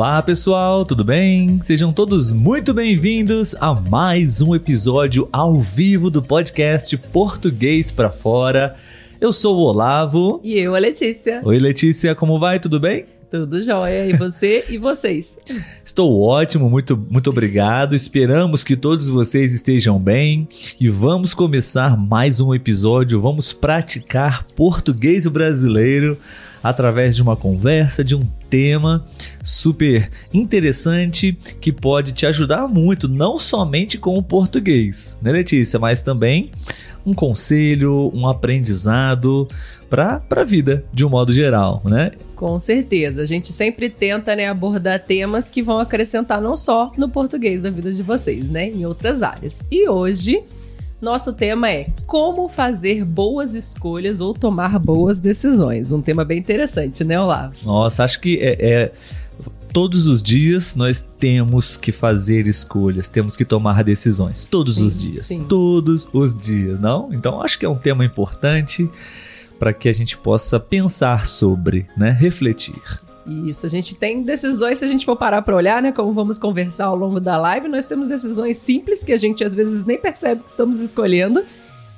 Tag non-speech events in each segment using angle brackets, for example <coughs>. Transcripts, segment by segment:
Olá pessoal, tudo bem? Sejam todos muito bem-vindos a mais um episódio ao vivo do podcast Português para Fora. Eu sou o Olavo. E eu, a Letícia. Oi Letícia, como vai? Tudo bem? Tudo jóia. E você e vocês? <laughs> Estou ótimo, muito, muito obrigado. Esperamos que todos vocês estejam bem e vamos começar mais um episódio. Vamos praticar português brasileiro através de uma conversa, de um tema super interessante que pode te ajudar muito, não somente com o português, né, Letícia, mas também um conselho, um aprendizado para a vida, de um modo geral, né? Com certeza. A gente sempre tenta né, abordar temas que vão acrescentar não só no português da vida de vocês, né? Em outras áreas. E hoje, nosso tema é como fazer boas escolhas ou tomar boas decisões. Um tema bem interessante, né, Olavo? Nossa, acho que é, é todos os dias nós temos que fazer escolhas, temos que tomar decisões. Todos sim, os dias. Sim. Todos os dias, não? Então acho que é um tema importante para que a gente possa pensar sobre, né? Refletir. Isso, a gente tem decisões, se a gente for parar para olhar, né, como vamos conversar ao longo da live, nós temos decisões simples que a gente às vezes nem percebe que estamos escolhendo,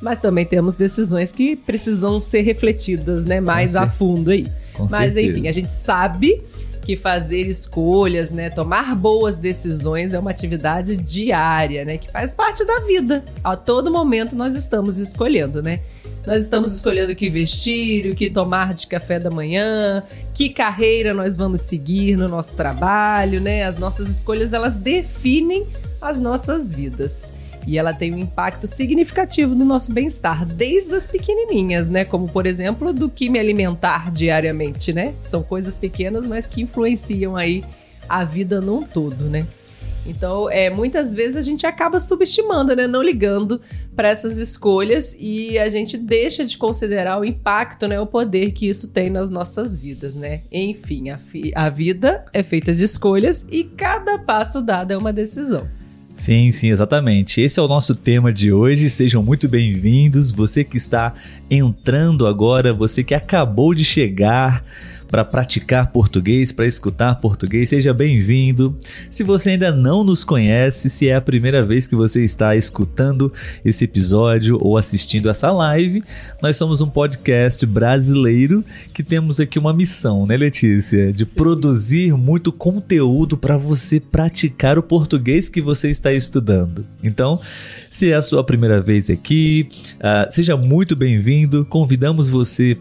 mas também temos decisões que precisam ser refletidas, né, mais a fundo aí. Com mas certeza. enfim, a gente sabe que fazer escolhas, né, tomar boas decisões é uma atividade diária, né, que faz parte da vida. A todo momento nós estamos escolhendo, né? Nós estamos escolhendo o que vestir, o que tomar de café da manhã, que carreira nós vamos seguir no nosso trabalho, né? As nossas escolhas elas definem as nossas vidas. E ela tem um impacto significativo no nosso bem-estar, desde as pequenininhas, né? Como, por exemplo, do que me alimentar diariamente, né? São coisas pequenas, mas que influenciam aí a vida num todo, né? Então, é, muitas vezes a gente acaba subestimando, né? Não ligando para essas escolhas e a gente deixa de considerar o impacto, né? O poder que isso tem nas nossas vidas, né? Enfim, a, a vida é feita de escolhas e cada passo dado é uma decisão. Sim, sim, exatamente. Esse é o nosso tema de hoje. Sejam muito bem-vindos. Você que está entrando agora, você que acabou de chegar, para praticar português, para escutar português, seja bem-vindo. Se você ainda não nos conhece, se é a primeira vez que você está escutando esse episódio ou assistindo essa live, nós somos um podcast brasileiro que temos aqui uma missão, né, Letícia? De produzir muito conteúdo para você praticar o português que você está estudando. Então, se é a sua primeira vez aqui, uh, seja muito bem-vindo. Convidamos você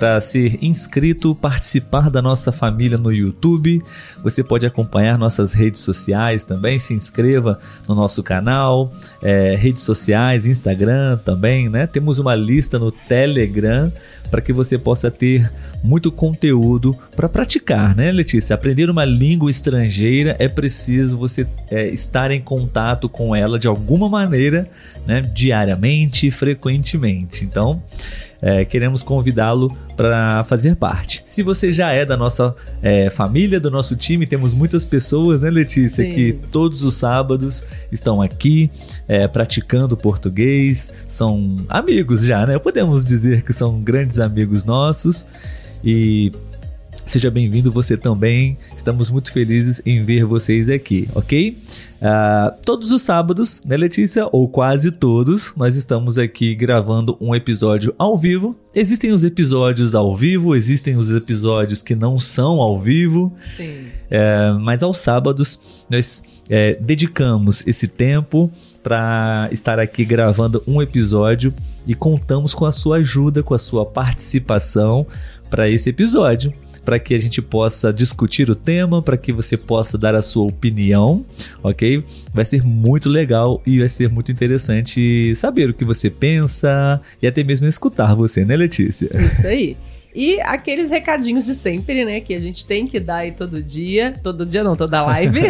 para ser inscrito, participar da nossa família no YouTube. Você pode acompanhar nossas redes sociais também. Se inscreva no nosso canal, é, redes sociais, Instagram também, né? Temos uma lista no Telegram para que você possa ter muito conteúdo para praticar, né, Letícia? Aprender uma língua estrangeira é preciso você é, estar em contato com ela de alguma maneira, né, diariamente, frequentemente. Então, é, queremos convidá-lo para fazer parte. Se você já é da nossa é, família, do nosso time, temos muitas pessoas, né, Letícia, Sim. que todos os sábados estão aqui é, praticando português, são amigos já, né? Podemos dizer que são grandes amigos nossos e Seja bem-vindo você também. Estamos muito felizes em ver vocês aqui, ok? Uh, todos os sábados, né, Letícia? Ou quase todos, nós estamos aqui gravando um episódio ao vivo. Existem os episódios ao vivo, existem os episódios que não são ao vivo. Sim. É, mas aos sábados nós é, dedicamos esse tempo para estar aqui gravando um episódio e contamos com a sua ajuda, com a sua participação para esse episódio para que a gente possa discutir o tema, para que você possa dar a sua opinião, ok? Vai ser muito legal e vai ser muito interessante saber o que você pensa e até mesmo escutar você, né, Letícia? Isso aí. E aqueles recadinhos de sempre, né? Que a gente tem que dar aí todo dia. Todo dia não, toda live.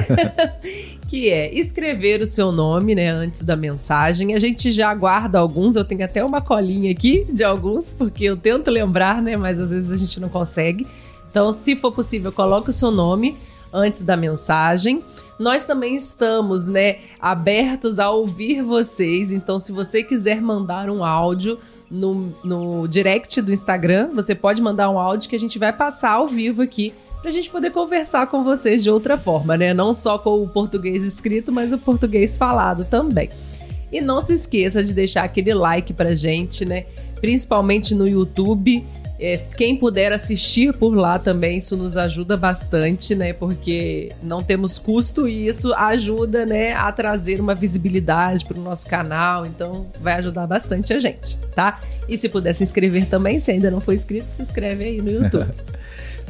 <laughs> que é escrever o seu nome, né? Antes da mensagem. A gente já guarda alguns. Eu tenho até uma colinha aqui de alguns, porque eu tento lembrar, né? Mas às vezes a gente não consegue. Então, se for possível, coloque o seu nome antes da mensagem. Nós também estamos, né, abertos a ouvir vocês. Então, se você quiser mandar um áudio no, no direct do Instagram, você pode mandar um áudio que a gente vai passar ao vivo aqui pra gente poder conversar com vocês de outra forma, né? Não só com o português escrito, mas o português falado também. E não se esqueça de deixar aquele like pra gente, né? Principalmente no YouTube. Quem puder assistir por lá também, isso nos ajuda bastante, né? Porque não temos custo e isso ajuda, né, a trazer uma visibilidade para o nosso canal. Então, vai ajudar bastante a gente, tá? E se puder se inscrever também, se ainda não for inscrito, se inscreve aí no YouTube. <laughs>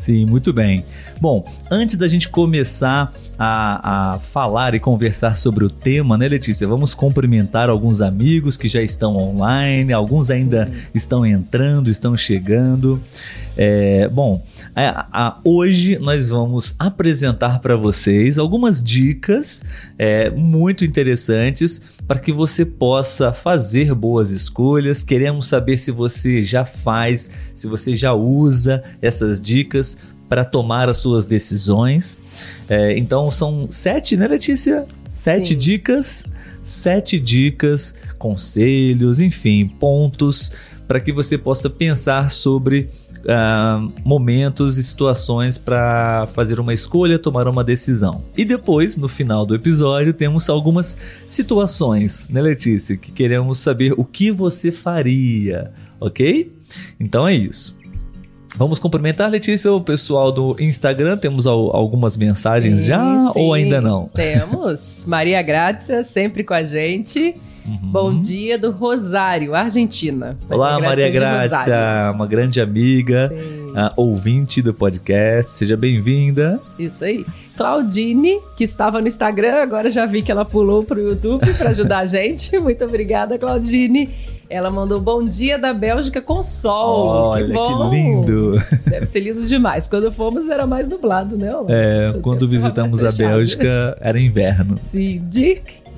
Sim, muito bem. Bom, antes da gente começar a, a, falar e conversar sobre o tema, né, Letícia? Vamos cumprimentar alguns amigos que já estão online, alguns ainda Sim. estão entrando, estão chegando. É, bom, a, a, hoje nós vamos apresentar para vocês algumas dicas é, muito interessantes para que você possa fazer boas escolhas. Queremos saber se você já faz, se você já usa essas dicas para tomar as suas decisões. É, então são sete, né, Letícia? Sete Sim. dicas, sete dicas, conselhos, enfim, pontos para que você possa pensar sobre uh, momentos e situações para fazer uma escolha, tomar uma decisão. E depois, no final do episódio, temos algumas situações, né, Letícia, que queremos saber o que você faria, ok? Então é isso. Vamos cumprimentar, Letícia, o pessoal do Instagram. Temos algumas mensagens sim, já sim, ou ainda não? Temos. Maria Grácia, sempre com a gente. Uhum. Bom dia do Rosário, Argentina. Olá, Maria Grácia, uma grande amiga, uh, ouvinte do podcast. Seja bem-vinda. Isso aí. Claudine, que estava no Instagram, agora já vi que ela pulou para o YouTube para ajudar a <laughs> gente. Muito obrigada, Claudine. Ela mandou bom dia da Bélgica com sol. Olha que, bom. que lindo. Deve ser lindo demais. Quando fomos era mais nublado, né? É, quando visitamos a Bélgica era inverno. Sim, Dirk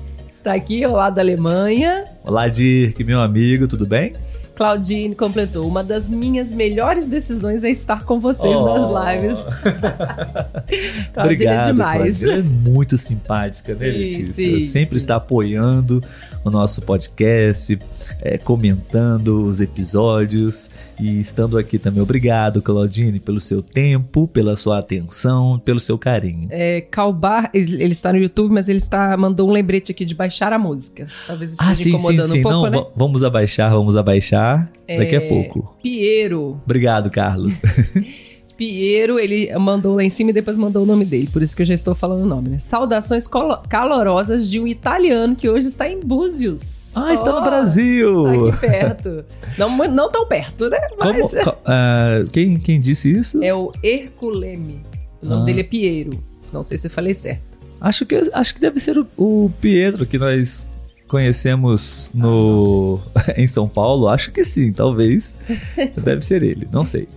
está aqui lado da Alemanha. Olá, Dirk, meu amigo, tudo bem? Claudine completou. Uma das minhas melhores decisões é estar com vocês oh. nas lives. <laughs> Claudine é Obrigado, é demais. Ela é muito simpática, né, sim, Letícia? Sim, Sempre sim. está apoiando o nosso podcast, é, comentando os episódios e estando aqui também. Obrigado, Claudine, pelo seu tempo, pela sua atenção, pelo seu carinho. É, Calbar, ele está no YouTube, mas ele está mandou um lembrete aqui de baixar a música. Talvez esteja ah, sim, incomodando sim, sim. um pouco, Não, né? Vamos abaixar, vamos abaixar é, daqui a pouco. Piero. Obrigado, Carlos. <laughs> Piero, ele mandou lá em cima e depois mandou o nome dele, por isso que eu já estou falando o nome, né? Saudações calorosas de um italiano que hoje está em Búzios. Ah, oh, está no Brasil! Está aqui perto. não, não tão perto, né? Mas... Como, uh, quem, quem disse isso? É o Herculeme. O nome ah. dele é Piero. Não sei se eu falei certo. Acho que, acho que deve ser o, o Pietro que nós conhecemos no <laughs> em São Paulo. Acho que sim, talvez. <laughs> deve ser ele, não sei.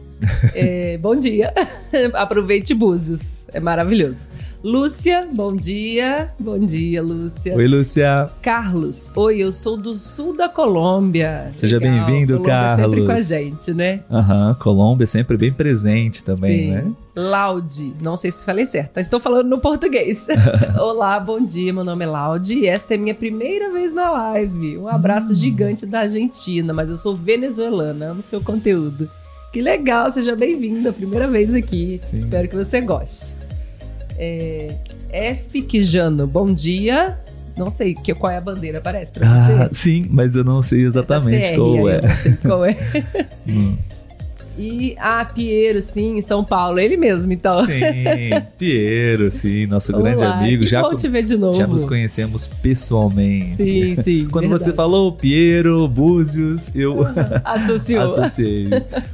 É, bom dia. <laughs> Aproveite Búzios. É maravilhoso. Lúcia, bom dia. Bom dia, Lúcia. Oi, Lúcia. Carlos, oi, eu sou do sul da Colômbia. Seja bem-vindo, Carlos. sempre com a gente, né? Aham, uhum, Colômbia sempre bem presente também, Sim. né? Laude, não sei se falei certo, estou falando no português. <laughs> Olá, bom dia, meu nome é Laude e esta é minha primeira vez na live. Um abraço hum. gigante da Argentina, mas eu sou venezuelana, amo seu conteúdo. Que legal, seja bem-vinda, primeira vez aqui. Sim. Espero que você goste. É, F. Quijano, bom dia. Não sei que, qual é a bandeira, parece pra ah, Sim, mas eu não sei exatamente é qual, é. não sei qual é. <laughs> hum. E, ah, Piero, sim, em São Paulo, ele mesmo, então. Sim, Piero, sim, nosso Olá, grande amigo. Que já bom te ver de novo. Já nos conhecemos pessoalmente. Sim, sim. Quando verdade. você falou Piero, Búzios, eu <laughs> Associou. associei.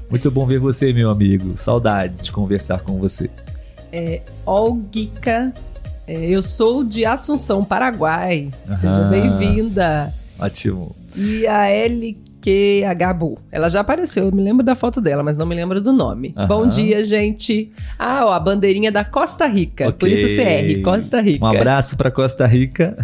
Muito bom ver você, meu amigo. Saudade de conversar com você. É, Olgica, é, eu sou de Assunção, Paraguai. Seja bem-vinda. Ótimo. E a L a Gabu. Ela já apareceu, eu me lembro da foto dela, mas não me lembro do nome. Uhum. Bom dia, gente. Ah, ó, a bandeirinha da Costa Rica. Okay. Por isso CR, Costa Rica. Um abraço para Costa Rica.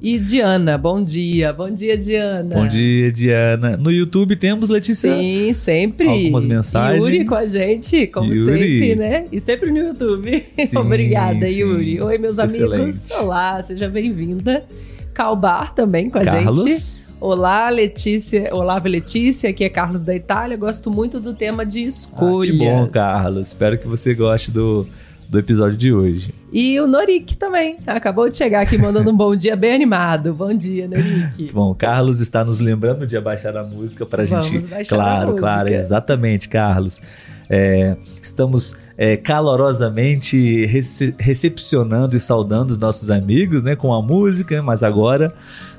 e Diana, bom dia. Bom dia, Diana. Bom dia, Diana. No YouTube temos Letícia. Sim, sempre. Algumas mensagens. Yuri com a gente, como Yuri. sempre, né? E sempre no YouTube. Sim, <laughs> Obrigada, sim. Yuri. Oi, meus Excelente. amigos. Olá, seja bem-vinda. Calbar também com a Carlos. gente. Olá, Letícia. Olá, Letícia. Aqui é Carlos da Itália. Gosto muito do tema de escolhas. Ah, que bom, Carlos. Espero que você goste do, do episódio de hoje. E o Norik também. Acabou de chegar aqui mandando um bom dia bem animado. Bom dia, Norik. Bom, o Carlos está nos lembrando de abaixar a música para a gente. Baixar claro, a claro, exatamente, Carlos. É, estamos é, calorosamente rece recepcionando e saudando os nossos amigos né, com a música, mas agora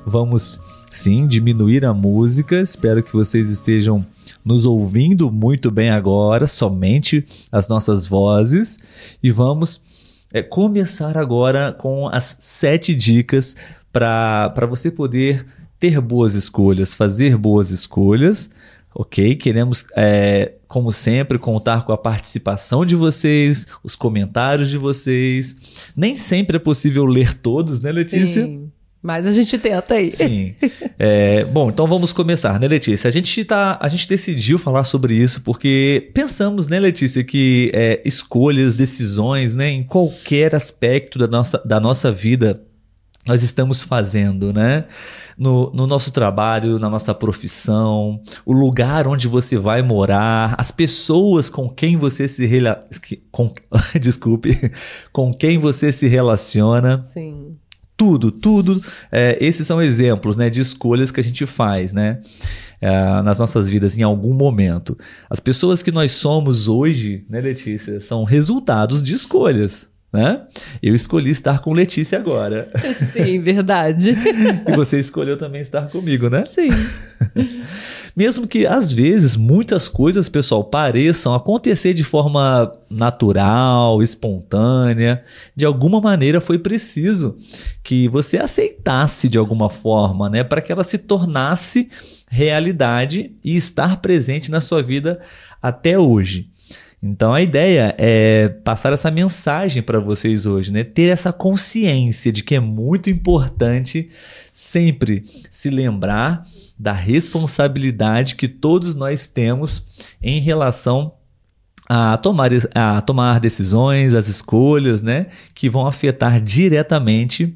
vamos sim diminuir a música. Espero que vocês estejam nos ouvindo muito bem agora, somente as nossas vozes, e vamos é, começar agora com as sete dicas para você poder ter boas escolhas, fazer boas escolhas ok? Queremos, é, como sempre, contar com a participação de vocês, os comentários de vocês. Nem sempre é possível ler todos, né, Letícia? Sim. Mas a gente tenta aí. Sim. É, bom, então vamos começar, né, Letícia? A gente, tá, a gente decidiu falar sobre isso porque pensamos, né, Letícia, que é, escolhas, decisões, né, em qualquer aspecto da nossa, da nossa vida nós estamos fazendo, né? No, no, nosso trabalho, na nossa profissão, o lugar onde você vai morar, as pessoas com quem você se rela... com... <laughs> desculpe, com quem você se relaciona. Sim. Tudo, tudo. É, esses são exemplos, né, de escolhas que a gente faz, né, é, nas nossas vidas em algum momento. As pessoas que nós somos hoje, né, Letícia, são resultados de escolhas né? Eu escolhi estar com Letícia agora. <laughs> Sim, verdade. <laughs> e você escolheu também estar comigo, né? Sim. <laughs> Mesmo que às vezes muitas coisas, pessoal, pareçam acontecer de forma natural, espontânea, de alguma maneira foi preciso que você aceitasse de alguma forma, né, para que ela se tornasse realidade e estar presente na sua vida até hoje. Então a ideia é passar essa mensagem para vocês hoje, né? Ter essa consciência de que é muito importante sempre se lembrar da responsabilidade que todos nós temos em relação a tomar, a tomar decisões, as escolhas, né, que vão afetar diretamente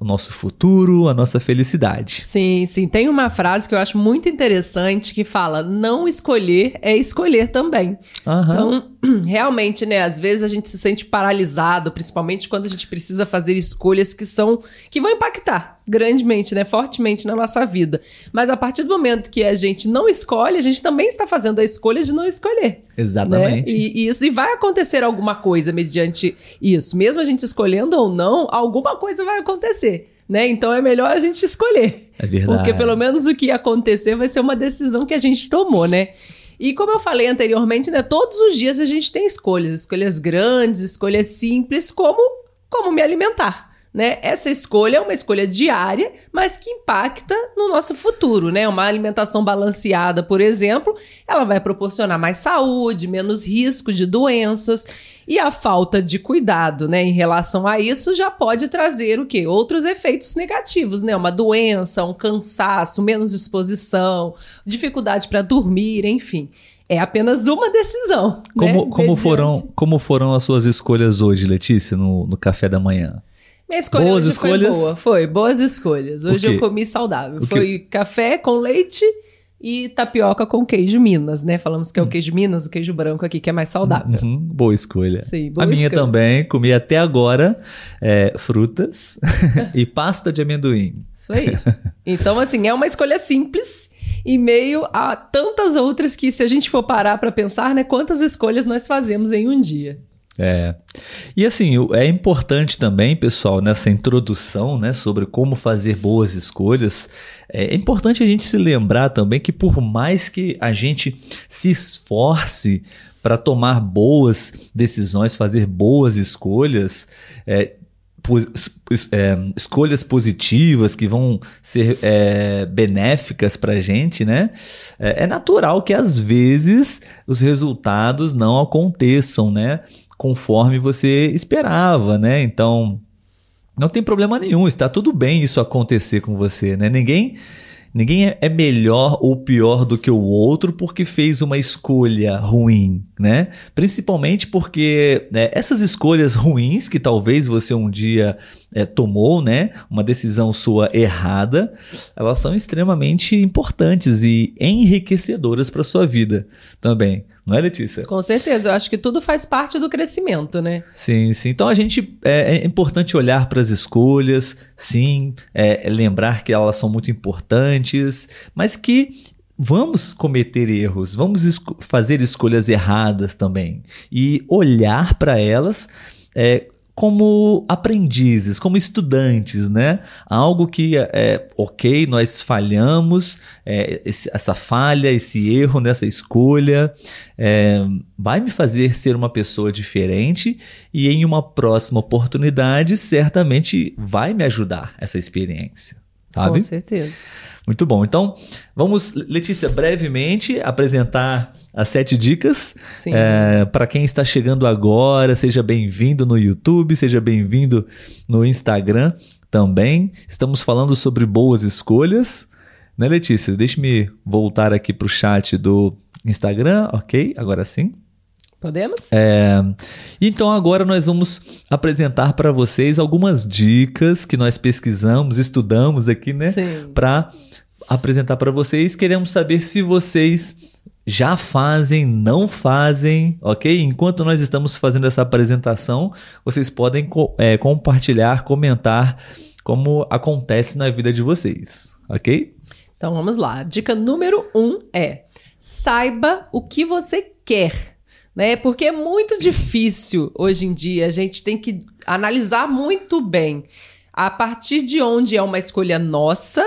o nosso futuro, a nossa felicidade. Sim, sim. Tem uma frase que eu acho muito interessante que fala: não escolher é escolher também. Aham. Então, <clears throat> realmente, né, às vezes a gente se sente paralisado, principalmente quando a gente precisa fazer escolhas que são que vão impactar grandemente, né, fortemente na nossa vida. Mas a partir do momento que a gente não escolhe, a gente também está fazendo a escolha de não escolher. Exatamente. Né? E, e isso e vai acontecer alguma coisa mediante isso, mesmo a gente escolhendo ou não, alguma coisa vai acontecer. Né? Então é melhor a gente escolher. É verdade. Porque pelo menos o que acontecer vai ser uma decisão que a gente tomou, né? E como eu falei anteriormente, né, todos os dias a gente tem escolhas, escolhas grandes, escolhas simples, como como me alimentar né? Essa escolha é uma escolha diária, mas que impacta no nosso futuro, né? Uma alimentação balanceada, por exemplo, ela vai proporcionar mais saúde, menos risco de doenças. E a falta de cuidado, né, em relação a isso já pode trazer o quê? Outros efeitos negativos, né? Uma doença, um cansaço, menos disposição, dificuldade para dormir, enfim. É apenas uma decisão. Como, né? como, foram, como foram as suas escolhas hoje, Letícia, no, no café da manhã? Minha escolha Boas escolhas? foi boa. Foi, boas escolhas. Hoje eu comi saudável. Foi café com leite e tapioca com queijo Minas, né? Falamos que é o queijo Minas, o queijo branco aqui, que é mais saudável. Uhum, boa escolha. Sim, boa a minha escolha. também, comi até agora é, frutas <laughs> e pasta de amendoim. Isso aí. Então, assim, é uma escolha simples e meio a tantas outras que, se a gente for parar pra pensar, né? Quantas escolhas nós fazemos em um dia. É. E assim, é importante também, pessoal, nessa introdução, né, sobre como fazer boas escolhas, é importante a gente se lembrar também que por mais que a gente se esforce para tomar boas decisões, fazer boas escolhas, é, é, escolhas positivas que vão ser é, benéficas para a gente, né? É, é natural que às vezes os resultados não aconteçam, né? Conforme você esperava, né? Então não tem problema nenhum, está tudo bem isso acontecer com você, né? Ninguém Ninguém é- é melhor ou pior do que o outro porque fez uma escolha ruim, né? Principalmente porque né, essas escolhas ruins que talvez você um dia é, tomou, né, uma decisão sua errada, elas são extremamente importantes e enriquecedoras para sua vida também. Não é, Letícia? Com certeza, eu acho que tudo faz parte do crescimento, né? Sim, sim. Então a gente é, é importante olhar para as escolhas, sim, é, lembrar que elas são muito importantes, mas que vamos cometer erros, vamos esco fazer escolhas erradas também e olhar para elas é, como aprendizes, como estudantes, né? Algo que é ok, nós falhamos, é, esse, essa falha, esse erro nessa escolha é, vai me fazer ser uma pessoa diferente e em uma próxima oportunidade certamente vai me ajudar essa experiência, sabe? Com certeza. Muito bom. Então, vamos, Letícia, brevemente apresentar as sete dicas. É, Para quem está chegando agora, seja bem-vindo no YouTube, seja bem-vindo no Instagram também. Estamos falando sobre boas escolhas. Né, Letícia? Deixe-me voltar aqui para o chat do Instagram. Ok, agora sim. Podemos? É, então agora nós vamos apresentar para vocês algumas dicas que nós pesquisamos, estudamos aqui, né? Para apresentar para vocês. Queremos saber se vocês já fazem, não fazem, ok? Enquanto nós estamos fazendo essa apresentação, vocês podem é, compartilhar, comentar como acontece na vida de vocês, ok? Então vamos lá. Dica número um é: saiba o que você quer né? Porque é muito difícil hoje em dia, a gente tem que analisar muito bem a partir de onde é uma escolha nossa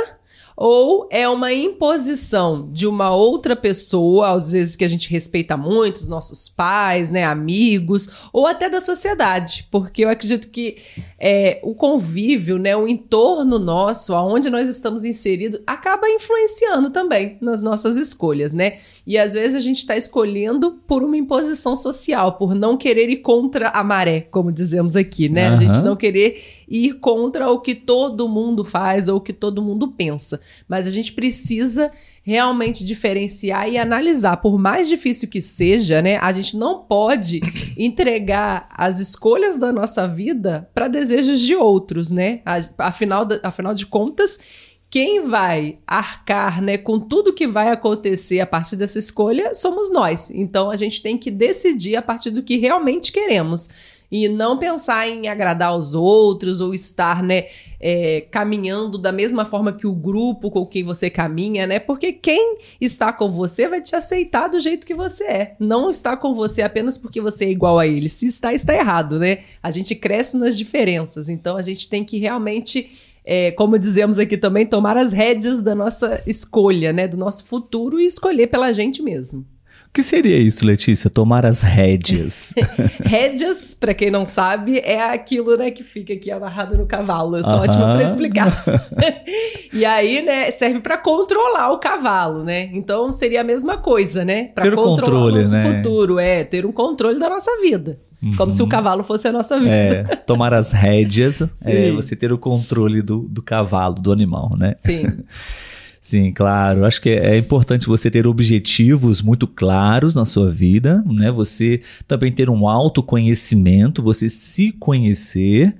ou é uma imposição de uma outra pessoa, às vezes que a gente respeita muito, os nossos pais, né, amigos, ou até da sociedade, porque eu acredito que é, o convívio, né, o entorno nosso, aonde nós estamos inseridos, acaba influenciando também nas nossas escolhas, né? E às vezes a gente está escolhendo por uma imposição social, por não querer ir contra a maré, como dizemos aqui, né? Uhum. A gente não querer ir contra o que todo mundo faz ou o que todo mundo pensa. Mas a gente precisa realmente diferenciar e analisar. Por mais difícil que seja, né? A gente não pode <coughs> entregar as escolhas da nossa vida para desejos de outros, né? Afinal, afinal de contas, quem vai arcar né, com tudo que vai acontecer a partir dessa escolha somos nós. Então a gente tem que decidir a partir do que realmente queremos. E não pensar em agradar os outros ou estar né, é, caminhando da mesma forma que o grupo com quem você caminha, né? Porque quem está com você vai te aceitar do jeito que você é. Não está com você apenas porque você é igual a ele. Se está, está errado, né? A gente cresce nas diferenças. Então a gente tem que realmente é, como dizemos aqui também, tomar as rédeas da nossa escolha, né? Do nosso futuro e escolher pela gente mesmo. O que seria isso, Letícia? Tomar as rédeas. <laughs> rédeas, para quem não sabe, é aquilo, né, que fica aqui amarrado no cavalo. Eu sou -huh. ótima para explicar. <laughs> e aí, né, serve para controlar o cavalo, né? Então seria a mesma coisa, né? Para controlar controle, o né? futuro, é ter um controle da nossa vida. Uhum. Como se o cavalo fosse a nossa vida. É, tomar as rédeas é <laughs> você ter o controle do, do cavalo, do animal, né? Sim. Sim, claro. Acho que é importante você ter objetivos muito claros na sua vida, né? Você também ter um autoconhecimento, você se conhecer.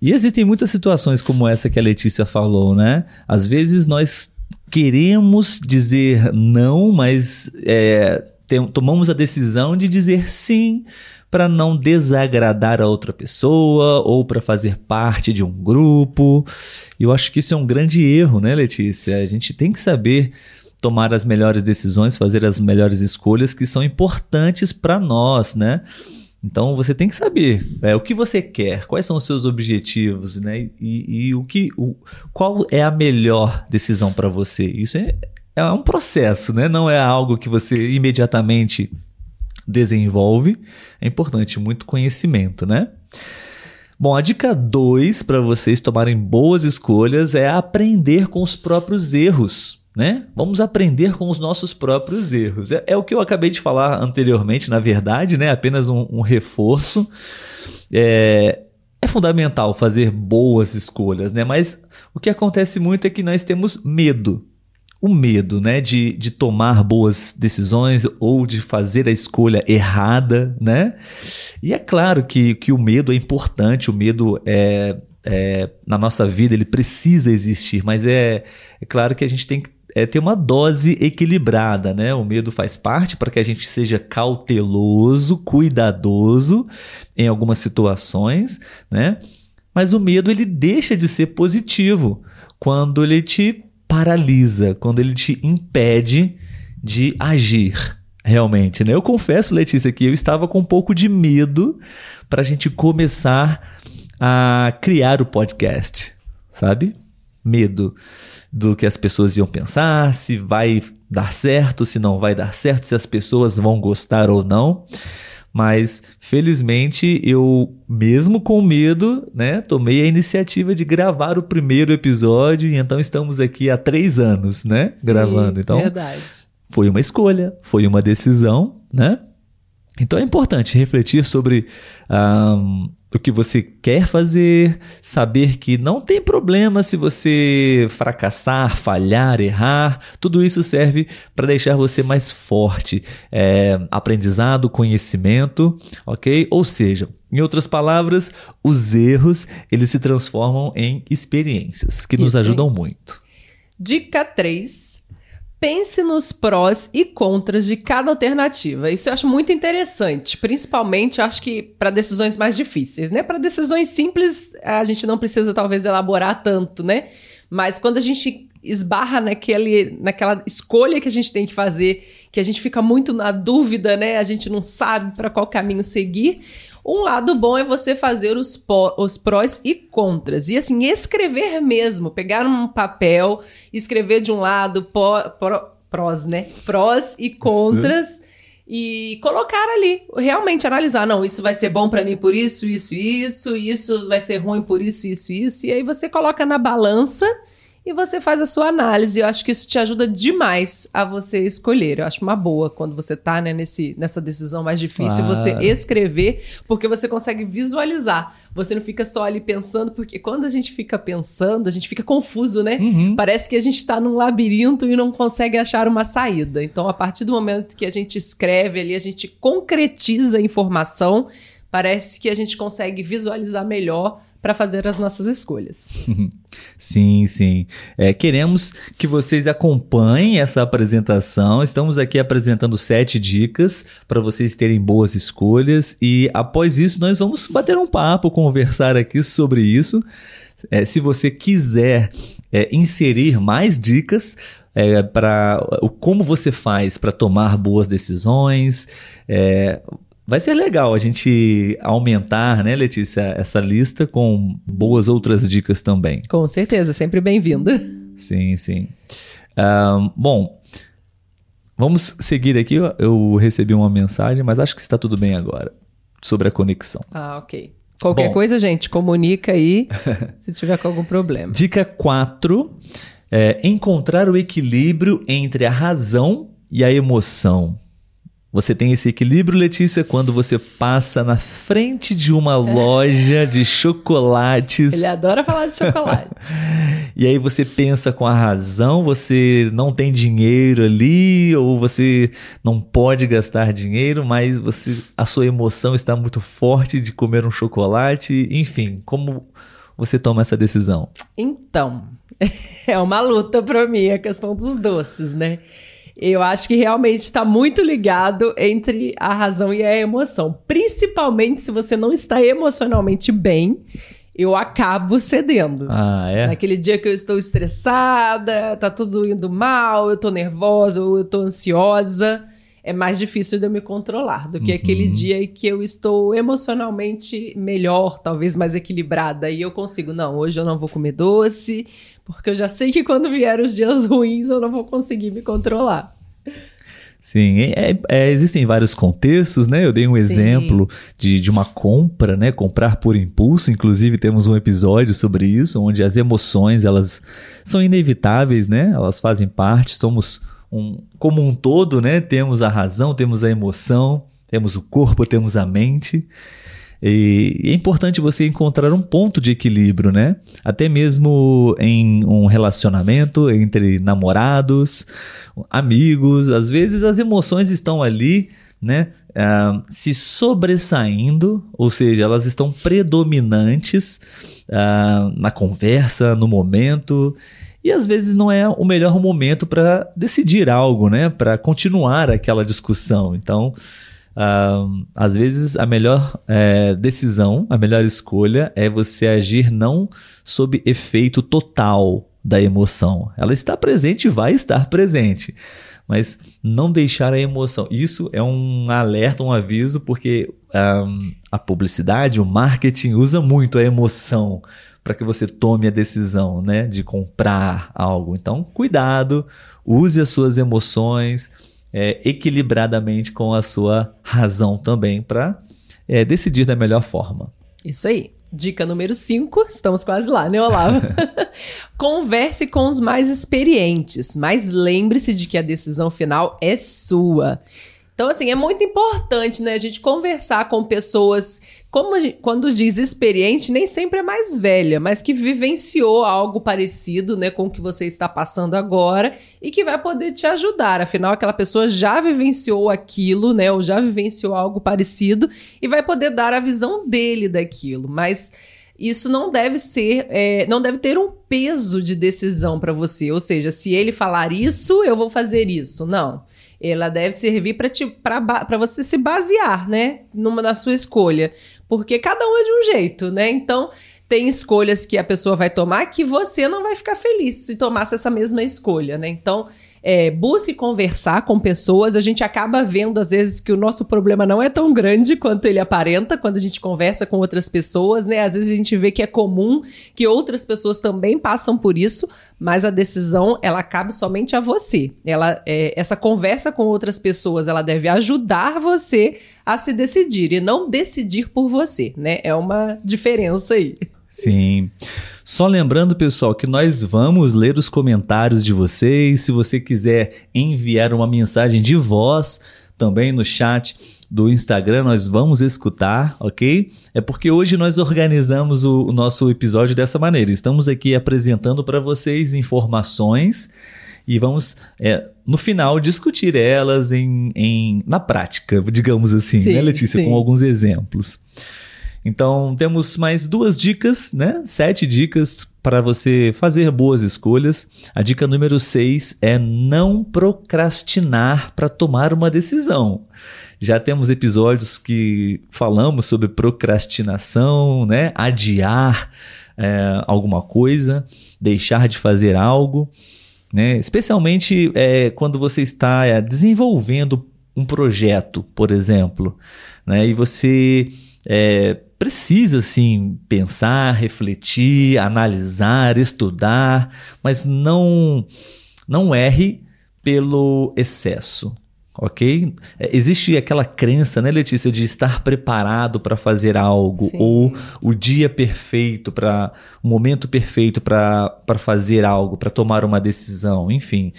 E existem muitas situações como essa que a Letícia falou, né? Às vezes nós queremos dizer não, mas é, tem, tomamos a decisão de dizer sim para não desagradar a outra pessoa ou para fazer parte de um grupo. Eu acho que isso é um grande erro, né, Letícia? A gente tem que saber tomar as melhores decisões, fazer as melhores escolhas que são importantes para nós, né? Então você tem que saber é, o que você quer, quais são os seus objetivos, né? E, e o que, o, qual é a melhor decisão para você. Isso é, é um processo, né? Não é algo que você imediatamente desenvolve. É importante, muito conhecimento, né? Bom, a dica 2 para vocês tomarem boas escolhas é aprender com os próprios erros. Né? Vamos aprender com os nossos próprios erros. É, é o que eu acabei de falar anteriormente, na verdade, né? apenas um, um reforço. É, é fundamental fazer boas escolhas, né? mas o que acontece muito é que nós temos medo o medo né, de, de tomar boas decisões ou de fazer a escolha errada, né? E é claro que, que o medo é importante, o medo é, é, na nossa vida, ele precisa existir, mas é, é claro que a gente tem que é ter uma dose equilibrada, né? O medo faz parte para que a gente seja cauteloso, cuidadoso em algumas situações, né? Mas o medo ele deixa de ser positivo quando ele te paralisa, quando ele te impede de agir realmente, né? Eu confesso, Letícia, que eu estava com um pouco de medo para a gente começar a criar o podcast, sabe? Medo do que as pessoas iam pensar, se vai dar certo, se não vai dar certo, se as pessoas vão gostar ou não. Mas felizmente eu, mesmo com medo, né, tomei a iniciativa de gravar o primeiro episódio e então estamos aqui há três anos, né, Sim, gravando. Então Verdade. foi uma escolha, foi uma decisão, né? Então é importante refletir sobre um, o que você quer fazer, saber que não tem problema se você fracassar, falhar, errar. Tudo isso serve para deixar você mais forte. É, aprendizado, conhecimento, ok? Ou seja, em outras palavras, os erros eles se transformam em experiências que nos Isso, ajudam muito. Dica 3. Pense nos prós e contras de cada alternativa. Isso eu acho muito interessante, principalmente eu acho que para decisões mais difíceis, né? Para decisões simples, a gente não precisa talvez elaborar tanto, né? Mas quando a gente esbarra naquele, naquela escolha que a gente tem que fazer, que a gente fica muito na dúvida, né? A gente não sabe para qual caminho seguir. Um lado bom é você fazer os, os prós e contras. E assim, escrever mesmo. Pegar um papel, escrever de um lado pó- pró- prós, né? Prós e contras. E colocar ali, realmente analisar, não, isso vai ser bom pra mim por isso, isso, isso, isso vai ser ruim por isso, isso, isso. E aí você coloca na balança e você faz a sua análise. Eu acho que isso te ajuda demais a você escolher. Eu acho uma boa quando você tá né, nesse, nessa decisão mais difícil, Claro. você escrever, porque você consegue visualizar. Você não fica só ali pensando, porque quando a gente fica pensando, a gente fica confuso, né? Uhum. Parece que a gente tá num labirinto e não consegue achar uma saída. Então, a partir do momento que a gente escreve ali, a gente concretiza a informação, parece que a gente consegue visualizar melhor para fazer as nossas escolhas. <laughs> Sim, sim. É, queremos que vocês acompanhem essa apresentação. Estamos aqui apresentando sete dicas para vocês terem boas escolhas e após isso nós vamos bater um papo, conversar aqui sobre isso. É, se você quiser é, inserir mais dicas é, para como você faz para tomar boas decisões, é, Vai ser legal a gente aumentar, né, Letícia, essa lista com boas outras dicas também. Com certeza, sempre bem-vinda. Sim, sim. Ahn, bom, vamos seguir aqui. Eu- Eu recebi uma mensagem, mas acho que está tudo bem agora. Sobre a conexão. Ah, ok. Qualquer Bom. coisa, gente, comunica aí <laughs> se tiver com algum problema. Dica 4 é encontrar o equilíbrio entre a razão e a emoção. Você tem esse equilíbrio, Letícia, quando você passa na frente de uma <laughs> loja de chocolates. Ele adora falar de chocolate. <laughs> E aí você pensa com a razão, você não tem dinheiro ali, ou você não pode gastar dinheiro, mas você, a sua emoção está muito forte de comer um chocolate. Enfim, como você toma essa decisão? Então, <laughs> é uma luta pra mim a questão dos doces, né? Eu acho que realmente está muito ligado entre a razão e a emoção. Principalmente se você não está emocionalmente bem, eu acabo cedendo. Ah, é? Naquele dia que eu estou estressada, tá tudo indo mal, eu tô nervosa ou eu tô ansiosa, é mais difícil de eu me controlar do que Uhum. aquele dia em que eu estou emocionalmente melhor, talvez mais equilibrada. E eu consigo, não, hoje eu não vou comer doce, porque eu já sei que quando vier os dias ruins eu não vou conseguir me controlar. Sim, é- é- existem vários contextos, né? Eu dei um Sim. exemplo de, de uma compra, né? Comprar por impulso. Inclusive, temos um episódio sobre isso, onde as emoções, elas são inevitáveis, né? Elas fazem parte, somos um, como um todo, né? Temos a razão, temos a emoção, temos o corpo, temos a mente. E é importante você encontrar um ponto de equilíbrio, né? Até mesmo em um relacionamento entre namorados, amigos, às vezes as emoções estão ali, né? ah, se sobressaindo, ou seja, elas estão predominantes uh, na conversa, no momento. E às vezes não é o melhor momento para decidir algo, né? Para continuar aquela discussão. Então, uh, às vezes a melhor é, decisão, a melhor escolha é você agir não sob efeito total da emoção. Ela está presente e vai estar presente mas não deixar a emoção. Isso é um alerta, um aviso, porque um, a publicidade, o marketing usa muito a emoção para que você tome a decisão né, de comprar algo. Então, cuidado, use as suas emoções é, equilibradamente com a sua razão também para é, decidir da melhor forma. Isso aí. Dica número 5, estamos quase lá, né, Olavo? <laughs> Converse com os mais experientes, mas lembre-se de que a decisão final é sua. Então, assim, é muito importante, né, a gente conversar com pessoas, como gente, quando diz experiente, nem sempre é mais velha, mas que vivenciou algo parecido, né, com o que você está passando agora e que vai poder te ajudar. Afinal, aquela pessoa já vivenciou aquilo, né, ou já vivenciou algo parecido e vai poder dar a visão dele daquilo. Mas isso não deve ser, é, não deve ter um peso de decisão para você. Ou seja, se ele falar isso, eu vou fazer isso. Não ela deve servir para você se basear, né, numa da sua escolha, porque cada um é de um jeito, né? Então, tem escolhas que a pessoa vai tomar que você não vai ficar feliz se tomasse essa mesma escolha, né? Então, é, busque conversar com pessoas. A gente acaba vendo, às vezes, que o nosso problema não é tão grande quanto ele aparenta quando a gente conversa com outras pessoas, né? Às vezes a gente vê que é comum, que outras pessoas também passam por isso, mas a decisão, ela cabe somente a você. Ela, é, essa conversa com outras pessoas, ela deve ajudar você a se decidir e não decidir por você, né? É uma diferença aí. Sim. Só lembrando, pessoal, que nós vamos ler os comentários de vocês. Se você quiser enviar uma mensagem de voz também no chat do Instagram, nós vamos escutar, ok? É porque hoje nós organizamos o, o nosso episódio dessa maneira. Estamos aqui apresentando para vocês informações e vamos, é, no final, discutir elas em, em, na prática, digamos assim, sim, né, Letícia? Sim. Com alguns exemplos. Então, temos mais duas dicas, né? Sete dicas para você fazer boas escolhas. A dica número seis é não procrastinar para tomar uma decisão. Já temos episódios que falamos sobre procrastinação, né? Adiar é, alguma coisa, deixar de fazer algo, né? Especialmente é, quando você está é, desenvolvendo um projeto, por exemplo, né? E você é, precisa sim pensar, refletir, analisar, estudar, mas não não erre pelo excesso. Ok? É, existe aquela crença, né, Letícia, de estar preparado para fazer algo, Sim. ou o dia perfeito, para o momento perfeito para fazer algo, para tomar uma decisão, enfim.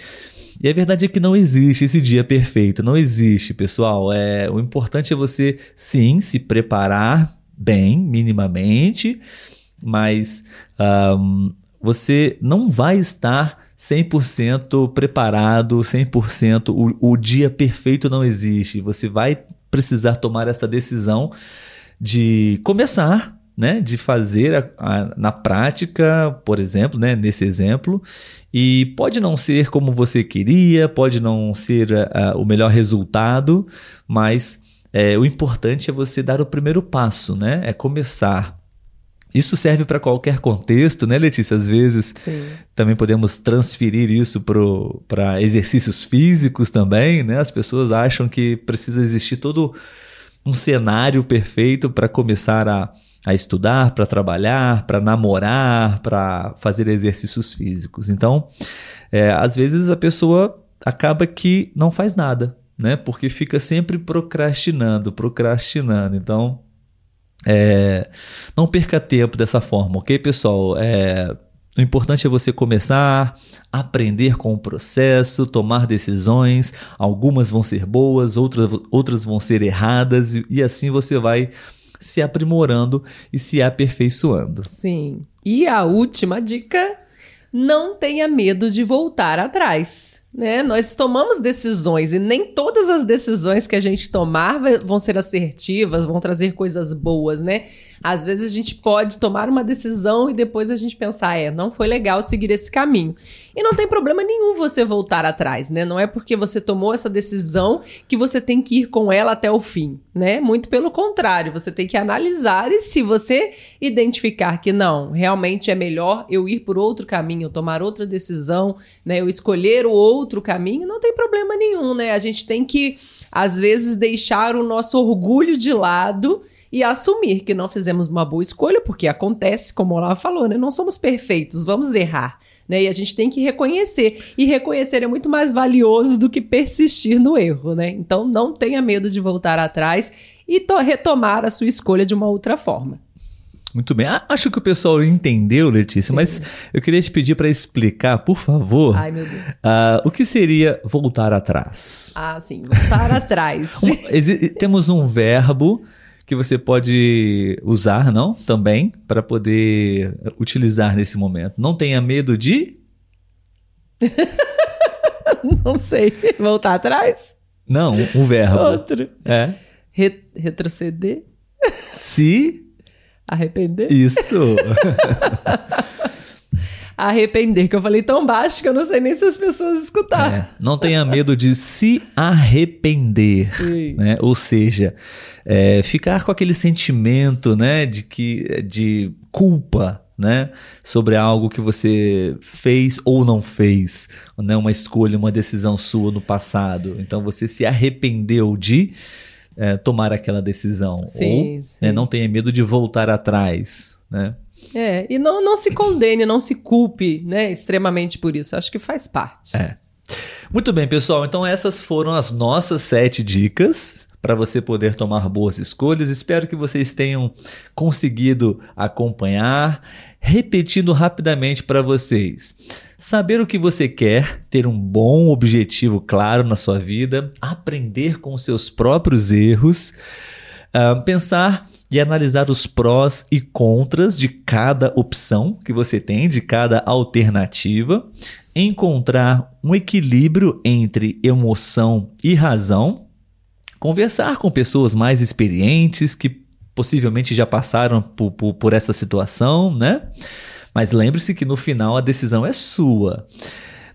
E a verdade é que não existe esse dia perfeito, não existe, pessoal. É, o importante é você, sim, se preparar bem, minimamente, mas um, você não vai estar 100% preparado, 100%. O, o dia perfeito não existe. Você vai precisar tomar essa decisão de começar, né, de fazer a, a, na prática, por exemplo, né, nesse exemplo, e pode não ser como você queria, pode não ser a, o melhor resultado, mas é, o importante é você dar o primeiro passo, né? É começar. Isso serve para qualquer contexto, né, Letícia? Às vezes Sim. também podemos transferir isso para exercícios físicos também, né? As pessoas acham que precisa existir todo um cenário perfeito para começar a, a estudar, para trabalhar, para namorar, para fazer exercícios físicos. Então, é, às vezes a pessoa acaba que não faz nada, né? Porque fica sempre procrastinando, procrastinando. Então, é, não perca tempo dessa forma, ok, pessoal? É, o importante é você começar, aprender com o processo, tomar decisões. Algumas vão ser boas, outras, outras vão ser erradas, e, e assim você vai se aprimorando e se aperfeiçoando. Sim. E a última dica: não tenha medo de voltar atrás. Né? Nós tomamos decisões e nem todas as decisões que a gente tomar vão ser assertivas, vão trazer coisas boas, né? Às vezes a gente pode tomar uma decisão e depois a gente pensar, é, não foi legal seguir esse caminho. E não tem problema nenhum você voltar atrás, né? Não é porque você tomou essa decisão que você tem que ir com ela até o fim, né? Muito pelo contrário, você tem que analisar e se você identificar que não, realmente é melhor eu ir por outro caminho, tomar outra decisão, né? Eu escolher o outro caminho, não tem problema nenhum, né? A gente tem que às vezes deixar o nosso orgulho de lado e assumir que não fizemos uma boa escolha, porque acontece, como ela falou, né? Não somos perfeitos, vamos errar. Né? E a gente tem que reconhecer. E reconhecer é muito mais valioso do que persistir no erro, né? Então não tenha medo de voltar atrás e retomar a sua escolha de uma outra forma. Muito bem. Acho que o pessoal entendeu, Letícia, Sim. mas eu queria te pedir para explicar, por favor, Ai, meu Deus. Uh, o que seria voltar atrás. Ah, sim, voltar atrás. <laughs> Um, temos um verbo que você pode usar, não? Também, para poder utilizar nesse momento. Não tenha medo de. <laughs> não sei. Voltar atrás? Não, um verbo. Outro. É. Re retroceder? Se. Arrepender? Isso. <laughs> arrepender, que eu falei tão baixo que eu não sei nem se as pessoas escutaram. É, não tenha medo de se arrepender, né? Ou seja, é, ficar com aquele sentimento, né, de que de culpa, né, sobre algo que você fez ou não fez, né, uma escolha, uma decisão sua no passado. Então você se arrependeu de é, tomar aquela decisão sim, ou sim. Né, não tenha medo de voltar atrás, né? É, e não, não se condene, não se culpe, né, extremamente por isso. Acho que faz parte. É. Muito bem, pessoal. Então essas foram as nossas sete dicas para você poder tomar boas escolhas. Espero que vocês tenham conseguido acompanhar. Repetindo rapidamente para vocês. Saber o que você quer, ter um bom objetivo claro na sua vida, aprender com seus próprios erros, uh, pensar e analisar os prós e contras de cada opção que você tem, de cada alternativa, encontrar um equilíbrio entre emoção e razão, conversar com pessoas mais experientes que possivelmente já passaram por, por, por essa situação, né? Mas lembre-se que no final a decisão é sua.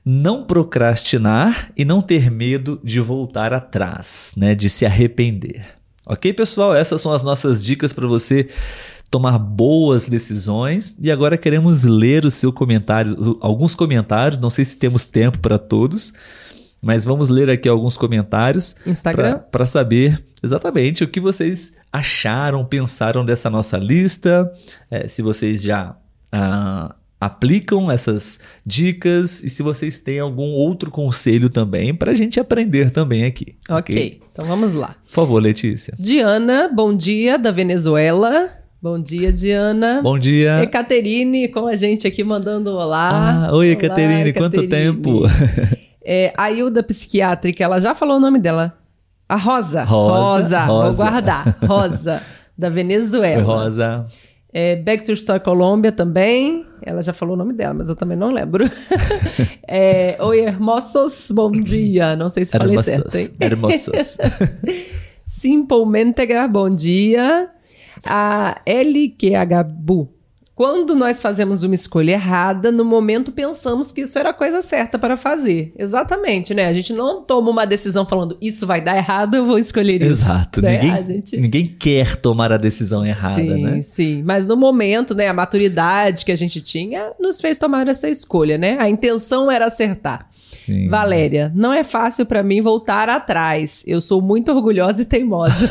Não procrastinar e não ter medo de voltar atrás, né? De se arrepender. Ok, pessoal? Essas são as nossas dicas para você tomar boas decisões. E agora queremos ler o seu comentário, alguns comentários. Não sei se temos tempo para todos, mas vamos ler aqui alguns comentários Instagram para saber exatamente o que vocês acharam, pensaram dessa nossa lista. É, se vocês já ah, aplicam essas dicas e se vocês têm algum outro conselho também para a gente aprender também aqui. Okay. ok, então vamos lá. Por favor, Letícia. Diana, bom dia, da Venezuela. Bom dia, Diana. Bom dia. Ecaterine com a gente aqui mandando olá. Ah, oi, Ecaterine, quanto tempo? <laughs> É, a Hilda Psiquiátrica, ela já falou o nome dela. A Rosa. Rosa. Rosa. Rosa. Vou guardar. Rosa, <laughs> da Venezuela. Rosa. É, Back to Star Colômbia também. Ela já falou o nome dela, mas eu também não lembro. <laughs> é, Oi, hermosos, bom dia. Não sei se falei hermosos, certo, hein? Hermosos. <laughs> Simple Mentega, bom dia. A LQHBU. Quando nós fazemos uma escolha errada, no momento pensamos que isso era a coisa certa para fazer. Exatamente, né? A gente não toma uma decisão falando isso vai dar errado, eu vou escolher isso. Exato. Né? Ninguém, gente... ninguém quer tomar a decisão errada, sim, né? Sim, sim. Mas no momento, né, a maturidade que a gente tinha nos fez tomar essa escolha, né? A intenção era acertar. Sim. Valéria, não é fácil para mim voltar atrás. Eu sou muito orgulhosa e teimosa.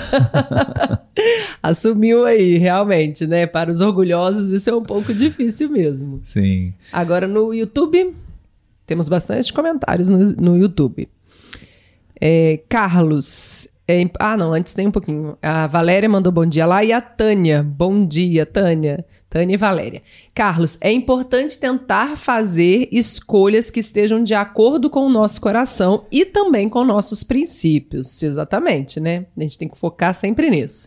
<laughs> Assumiu aí, realmente, né? Para os orgulhosos, isso é um pouco difícil mesmo. Sim. Agora no YouTube, temos bastante comentários no, no YouTube. É, Carlos, é, ah, não, antes tem um pouquinho. A Valéria mandou bom dia lá e a Tânia. Bom dia, Tânia. Tânia e Valéria. Carlos, é importante tentar fazer escolhas que estejam de acordo com o nosso coração e também com nossos princípios. Exatamente, né? A gente tem que focar sempre nisso.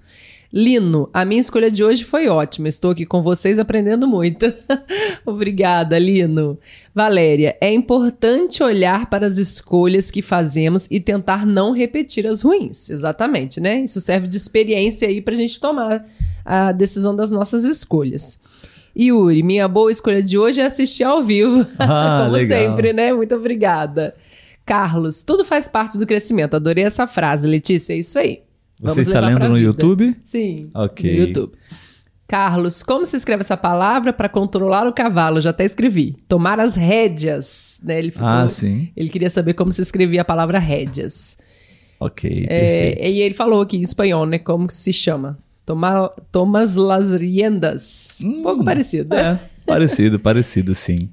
Lino, a minha escolha de hoje foi ótima. Estou aqui com vocês aprendendo muito. <laughs> Obrigada, Lino. Valéria, é importante olhar para as escolhas que fazemos e tentar não repetir as ruins. Exatamente, né? Isso serve de experiência aí para a gente tomar a decisão das nossas escolhas. Yuri, minha boa escolha de hoje é assistir ao vivo. <laughs> Ah, Como legal. sempre, né? Muito obrigada. Carlos, tudo faz parte do crescimento. Adorei essa frase, Letícia. É isso aí. Você Vamos está lendo no vida. YouTube? Sim. Ok. No YouTube. Carlos, como se escreve essa palavra para controlar o cavalo? Já até escrevi. Tomar as rédeas. Né? Ele, ficou- Ah, sim. ele queria saber como se escrevia a palavra rédeas. Ok. É, e ele falou aqui em espanhol, né? Como se chama? Tomar, tomas las riendas. Um pouco parecido. É, parecido, parecido, sim.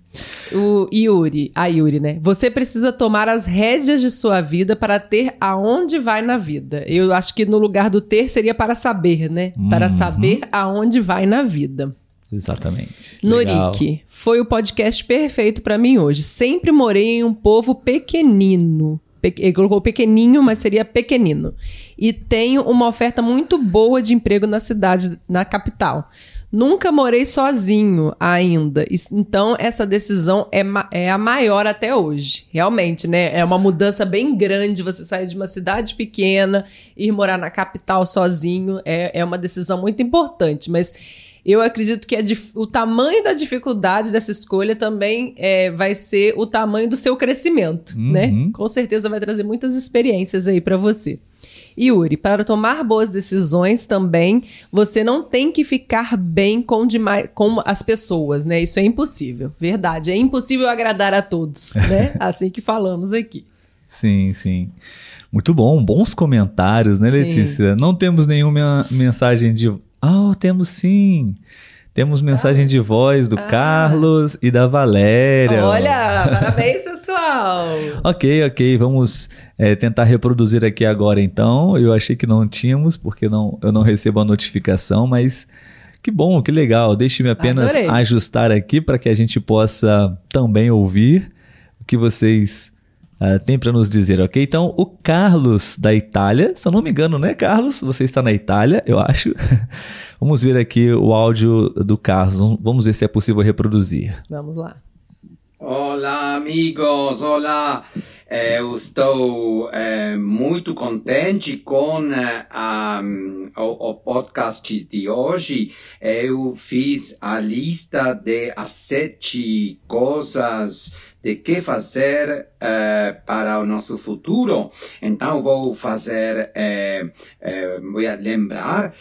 O Yuri, a Yuri, né? Você precisa tomar as rédeas de sua vida para ter aonde vai na vida. Eu acho que no lugar do ter seria para saber, né? Para Uhum. saber aonde vai na vida. Exatamente. Norik, foi o podcast perfeito para mim hoje. Sempre morei em um povo pequenino. Ele colocou pequeninho, mas seria pequenino. E tenho uma oferta muito boa de emprego na cidade, na capital. Nunca morei sozinho ainda. Então, essa decisão é, é a maior até hoje. Realmente, né? É uma mudança bem grande você sair de uma cidade pequena e ir morar na capital sozinho. É, é uma decisão muito importante. Mas eu acredito que o tamanho da dificuldade dessa escolha também é, vai ser o tamanho do seu crescimento, Uhum. né? Com certeza vai trazer muitas experiências aí pra você. Yuri, para tomar boas decisões também, você não tem que ficar bem com, demais, com as pessoas, né? Isso é impossível. Verdade. É impossível agradar a todos, <laughs> né? assim que falamos aqui. Sim, sim. Muito bom, bons comentários, né, Sim. Letícia? Não temos nenhuma mensagem de. Ah, temos sim. Temos mensagem de voz do Ah. Carlos e da Valéria. Olha, parabéns, pessoal! <laughs> Ok, ok, vamos é, tentar reproduzir aqui agora então. Eu achei que não tínhamos, porque não, eu não recebo a notificação, mas que bom, que legal. Deixe-me apenas Adorei. ajustar aqui para que a gente possa também ouvir o que vocês ah, têm para nos dizer, ok? Então, o Carlos da Itália, se eu não me engano, né, Carlos? Você está na Itália, eu acho. <laughs> Vamos ver aqui o áudio do Carlos. Vamos ver se é possível reproduzir. Vamos lá. Olá, amigos, olá. Eu estou eh, muito contente com eh, a, o, o podcast de hoje. Eu fiz a lista de as sete coisas de que fazer eh, para o nosso futuro. Então, vou fazer, eh, eh, vou lembrar,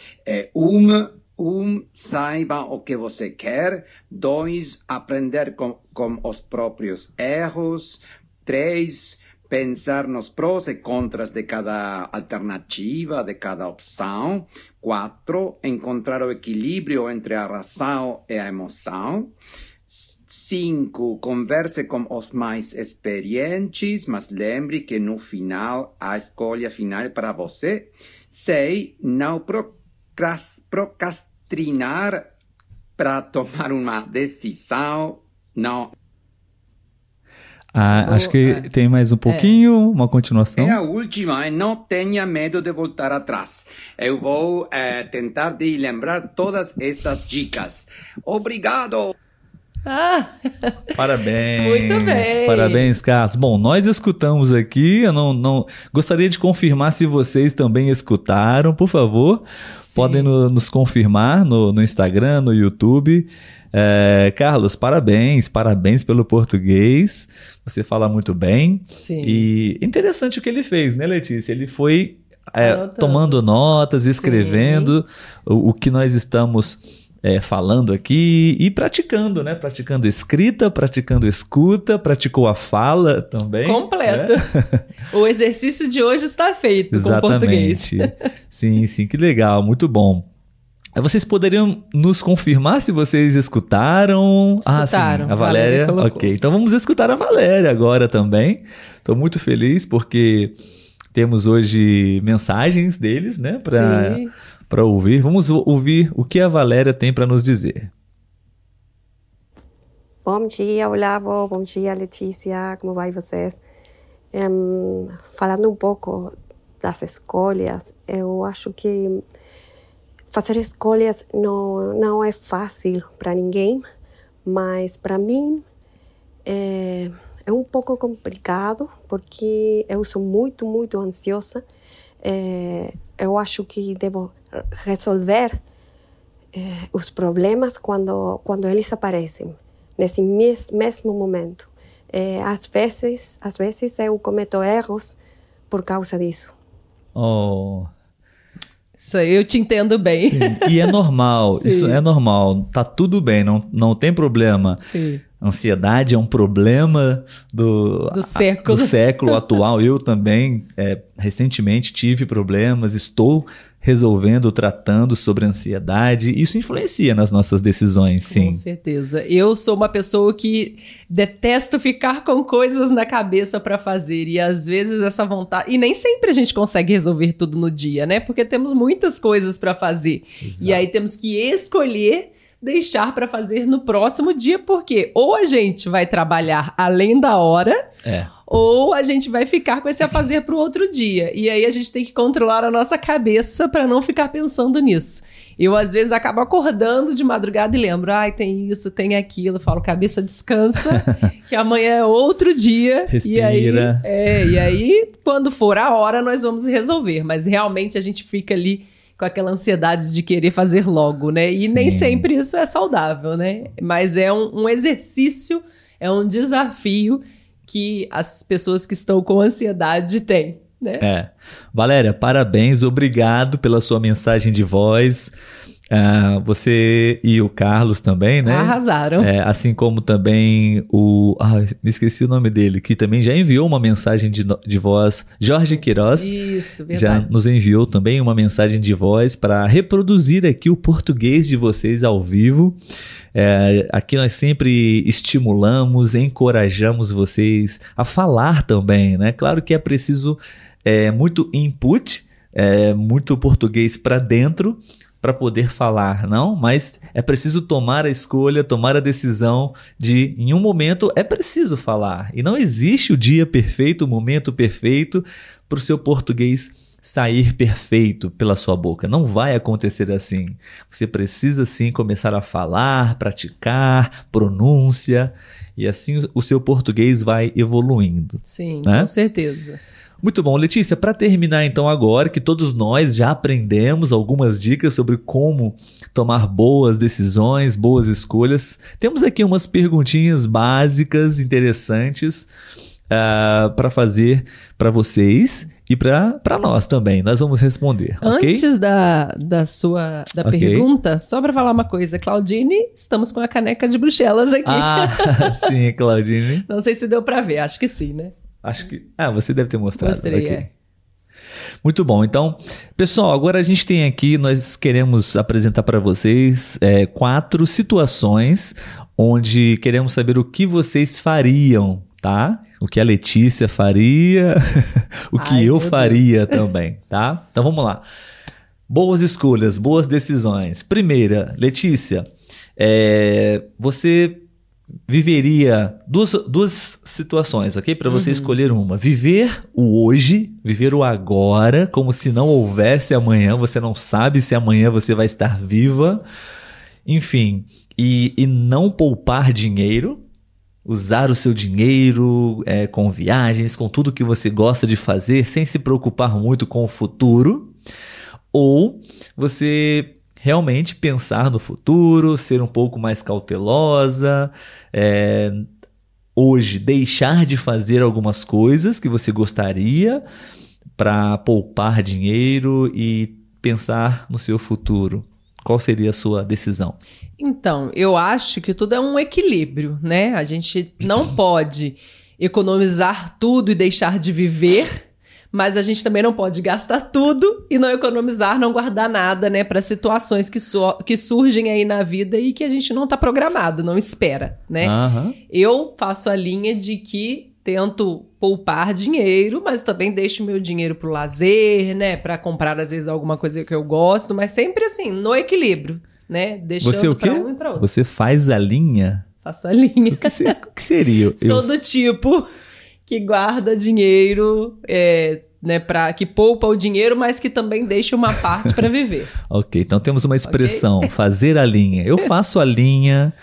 um, um, saiba o que você quer. Dois, aprender com, com os próprios erros. Três, pensar nos prós e contras de cada alternativa, de cada opção. Quatro, encontrar o equilíbrio entre a razão e a emoção. Cinco, converse com os mais experientes, mas lembre que no final a escolha final é para você. Seis, não procras- procrastinar para tomar uma decisão. Não. Ah, acho que é. tem mais um pouquinho, uma continuação. É a última, e não tenha medo de voltar atrás. Eu vou eh, tentar de lembrar todas estas dicas. Obrigado! Ah, Parabéns. Muito bem. Parabéns, Carlos. Bom, nós escutamos aqui. Eu não, não gostaria de confirmar se vocês também escutaram. Por favor, sim. podem no- nos confirmar no, no Instagram, no YouTube. É, Carlos, parabéns, parabéns pelo português. Você fala muito bem. Sim. E interessante o que ele fez, né, Letícia? Ele foi é, tomando notas, escrevendo o, o que nós estamos é, falando aqui e praticando, né? Praticando escrita, praticando escuta, praticou a fala também. Completo. né? <laughs> O exercício de hoje está feito com o português. Exatamente. <laughs> sim, sim, que legal, muito bom. Vocês poderiam nos confirmar se vocês escutaram? ah, sim, Escutaram, a Valéria Valéria. ok, então vamos escutar a Valéria agora também. Estou muito feliz porque temos hoje mensagens deles, né, para Sim. Para ouvir. Vamos ou- ouvir o que a Valéria tem para nos dizer. Bom dia, Olavo. Bom dia, Letícia. Como vai vocês? Em, falando um pouco das escolhas, eu acho que fazer escolhas não, não é fácil para ninguém, mas para mim é, é um pouco complicado, porque eu sou muito, muito ansiosa. É, eu acho que devo resolver é, os problemas quando, quando eles aparecem, nesse mes, mesmo momento. É, às vezes, às vezes eu cometo erros por causa disso. Oh. Isso aí eu te entendo bem. Sim. E é normal, <laughs> isso é normal. Tá tudo bem, não, não tem problema. Sim. Ansiedade é um problema do, Do século. do século atual. Eu também, é, recentemente, tive problemas, estou resolvendo, tratando sobre ansiedade. Isso influencia nas nossas decisões, sim. Com certeza. Eu sou uma pessoa que detesto ficar com coisas na cabeça para fazer e às vezes essa vontade e nem sempre a gente consegue resolver tudo no dia, né? Porque temos muitas coisas para fazer. E aí temos que escolher deixar para fazer no próximo dia, porque ou a gente vai trabalhar além da hora, É. ou a gente vai ficar com esse a fazer para o outro dia. E aí a gente tem que controlar a nossa cabeça para não ficar pensando nisso. Eu, às vezes, acabo acordando de madrugada e lembro, ai, tem isso, tem aquilo. Eu falo, cabeça, descansa, <laughs> que amanhã é outro dia. E aí, Respira. é, e aí, quando for a hora, nós vamos resolver. Mas realmente a gente fica ali com aquela ansiedade de querer fazer logo, né? E nem Sim. sempre isso é saudável, né? Mas é um, um exercício, é um desafio que as pessoas que estão com ansiedade têm, né? É. Valéria, parabéns, obrigado pela sua mensagem de voz. Ah, você e o Carlos também, né? Arrasaram. É, assim como também o. Ah, me esqueci o nome dele, que também já enviou uma mensagem de, de voz, Jorge Queiroz. Isso, Já verdade. nos enviou também uma mensagem de voz para reproduzir aqui o português de vocês ao vivo. É, aqui nós sempre estimulamos, encorajamos vocês a falar também, né? Claro que é preciso é, muito input, é, muito português para dentro para poder falar, não? Mas é preciso tomar a escolha, tomar a decisão de, em um momento, é preciso falar. E não existe o dia perfeito, o momento perfeito para o seu português sair perfeito pela sua boca. Não vai acontecer assim. Você precisa sim começar a falar, praticar, pronúncia, e assim o seu português vai evoluindo. Sim, né? com certeza. Muito bom, Letícia. Para terminar então agora, que todos nós já aprendemos algumas dicas sobre como tomar boas decisões, boas escolhas, temos aqui umas perguntinhas básicas, interessantes para fazer para vocês e para nós também. Nós vamos responder? Antes da, da sua da Ok. pergunta, só para falar uma coisa, Claudine, estamos com a caneca de Bruxelas aqui. Ah, <laughs> sim, Claudine. Não sei se deu para ver, acho que sim, né? Acho que. Ah, você deve ter mostrado. Mostrei, ok. é. Muito bom. Então, pessoal, agora a gente tem aqui, nós queremos apresentar para vocês é, quatro situações onde queremos saber o que vocês fariam, tá? O que a Letícia faria, <laughs> o que Ai, eu faria também, tá? Então vamos lá. Boas escolhas, boas decisões. Primeira, Letícia, é, você viveria duas, duas situações, ok? Para você Uhum. escolher uma. Viver o hoje, viver o agora, como se não houvesse amanhã, você não sabe se amanhã você vai estar viva. Enfim, e, e não poupar dinheiro, usar o seu dinheiro é, com viagens, com tudo que você gosta de fazer, sem se preocupar muito com o futuro. Ou você realmente pensar no futuro, ser um pouco mais cautelosa, é, hoje deixar de fazer algumas coisas que você gostaria para poupar dinheiro e pensar no seu futuro. Qual seria a sua decisão? Então, eu acho que tudo é um equilíbrio, né? A gente não pode economizar tudo e deixar de viver, mas a gente também não pode gastar tudo e não economizar, não guardar nada, né, para situações que, so- que surgem aí na vida e que a gente não tá programado, não espera, né? Aham. Eu faço a linha de que tento poupar dinheiro, mas também deixo meu dinheiro pro lazer, né, Pra comprar às vezes alguma coisa que eu gosto, mas sempre assim, no equilíbrio, né? Deixando Você o quê? um e pra outro. Você faz a linha? Faço a linha. O que, se- o que seria? <laughs> Sou Eu- do tipo que guarda dinheiro, é, né, para que poupa o dinheiro, mas que também deixa uma parte para viver. <laughs> ok, então temos uma expressão, okay? fazer a linha. Eu faço a linha.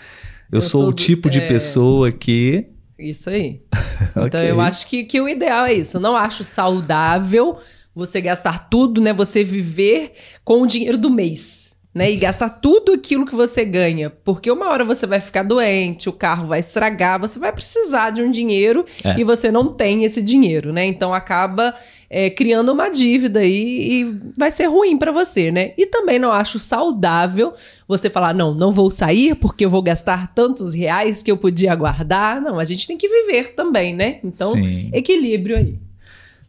Eu, eu sou, sou, o tipo de é... pessoa que isso aí. <laughs> Então okay. eu acho que, que o ideal é isso. Eu não acho saudável você gastar tudo, né? Você viver com o dinheiro do mês né? E gastar tudo aquilo que você ganha. Porque uma hora você vai ficar doente, o carro vai estragar, você vai precisar de um dinheiro é. e você não tem esse dinheiro, né? Então acaba é, criando uma dívida aí e vai ser ruim para você, né? E também não acho saudável você falar, não, não vou sair porque eu vou gastar tantos reais que eu podia guardar. Não, a gente tem que viver também, né? Então, Sim. equilíbrio aí.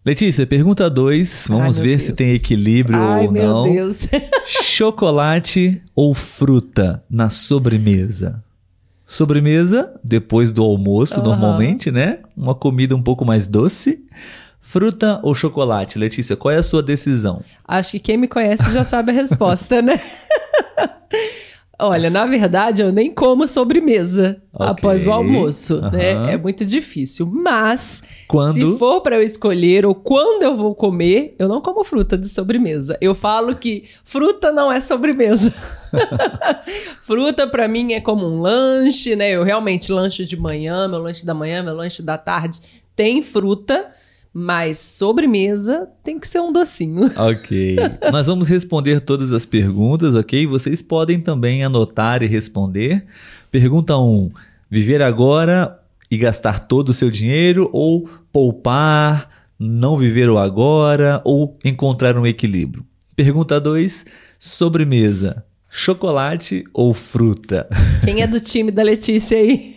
Letícia, pergunta 2. Vamos Ai, ver Deus. se tem equilíbrio Ai, ou não. Meu Deus. <laughs> Chocolate ou fruta na sobremesa? Sobremesa, depois do almoço, uhum. normalmente, né? Uma comida um pouco mais doce. Fruta ou chocolate? Letícia, qual é a sua decisão? Acho que quem me conhece já sabe a resposta, né? <laughs> Olha, na verdade, eu nem como sobremesa okay. após o almoço, uhum. né? É muito difícil. Mas, quando... se for para eu escolher ou quando eu vou comer, eu não como fruta de sobremesa. Eu falo que fruta não é sobremesa. <laughs> fruta para mim é como um lanche, né? Eu realmente lanche de manhã, meu lanche da manhã, meu lanche da tarde tem fruta. Mas sobremesa tem que ser um docinho. <laughs> Ok. Nós vamos responder todas as perguntas, ok? Vocês podem também anotar e responder. Pergunta 1: um, viver agora e gastar todo o seu dinheiro ou poupar, não viver o agora ou encontrar um equilíbrio? Pergunta 2: sobremesa. Chocolate ou fruta? <laughs> Quem é do time da Letícia aí?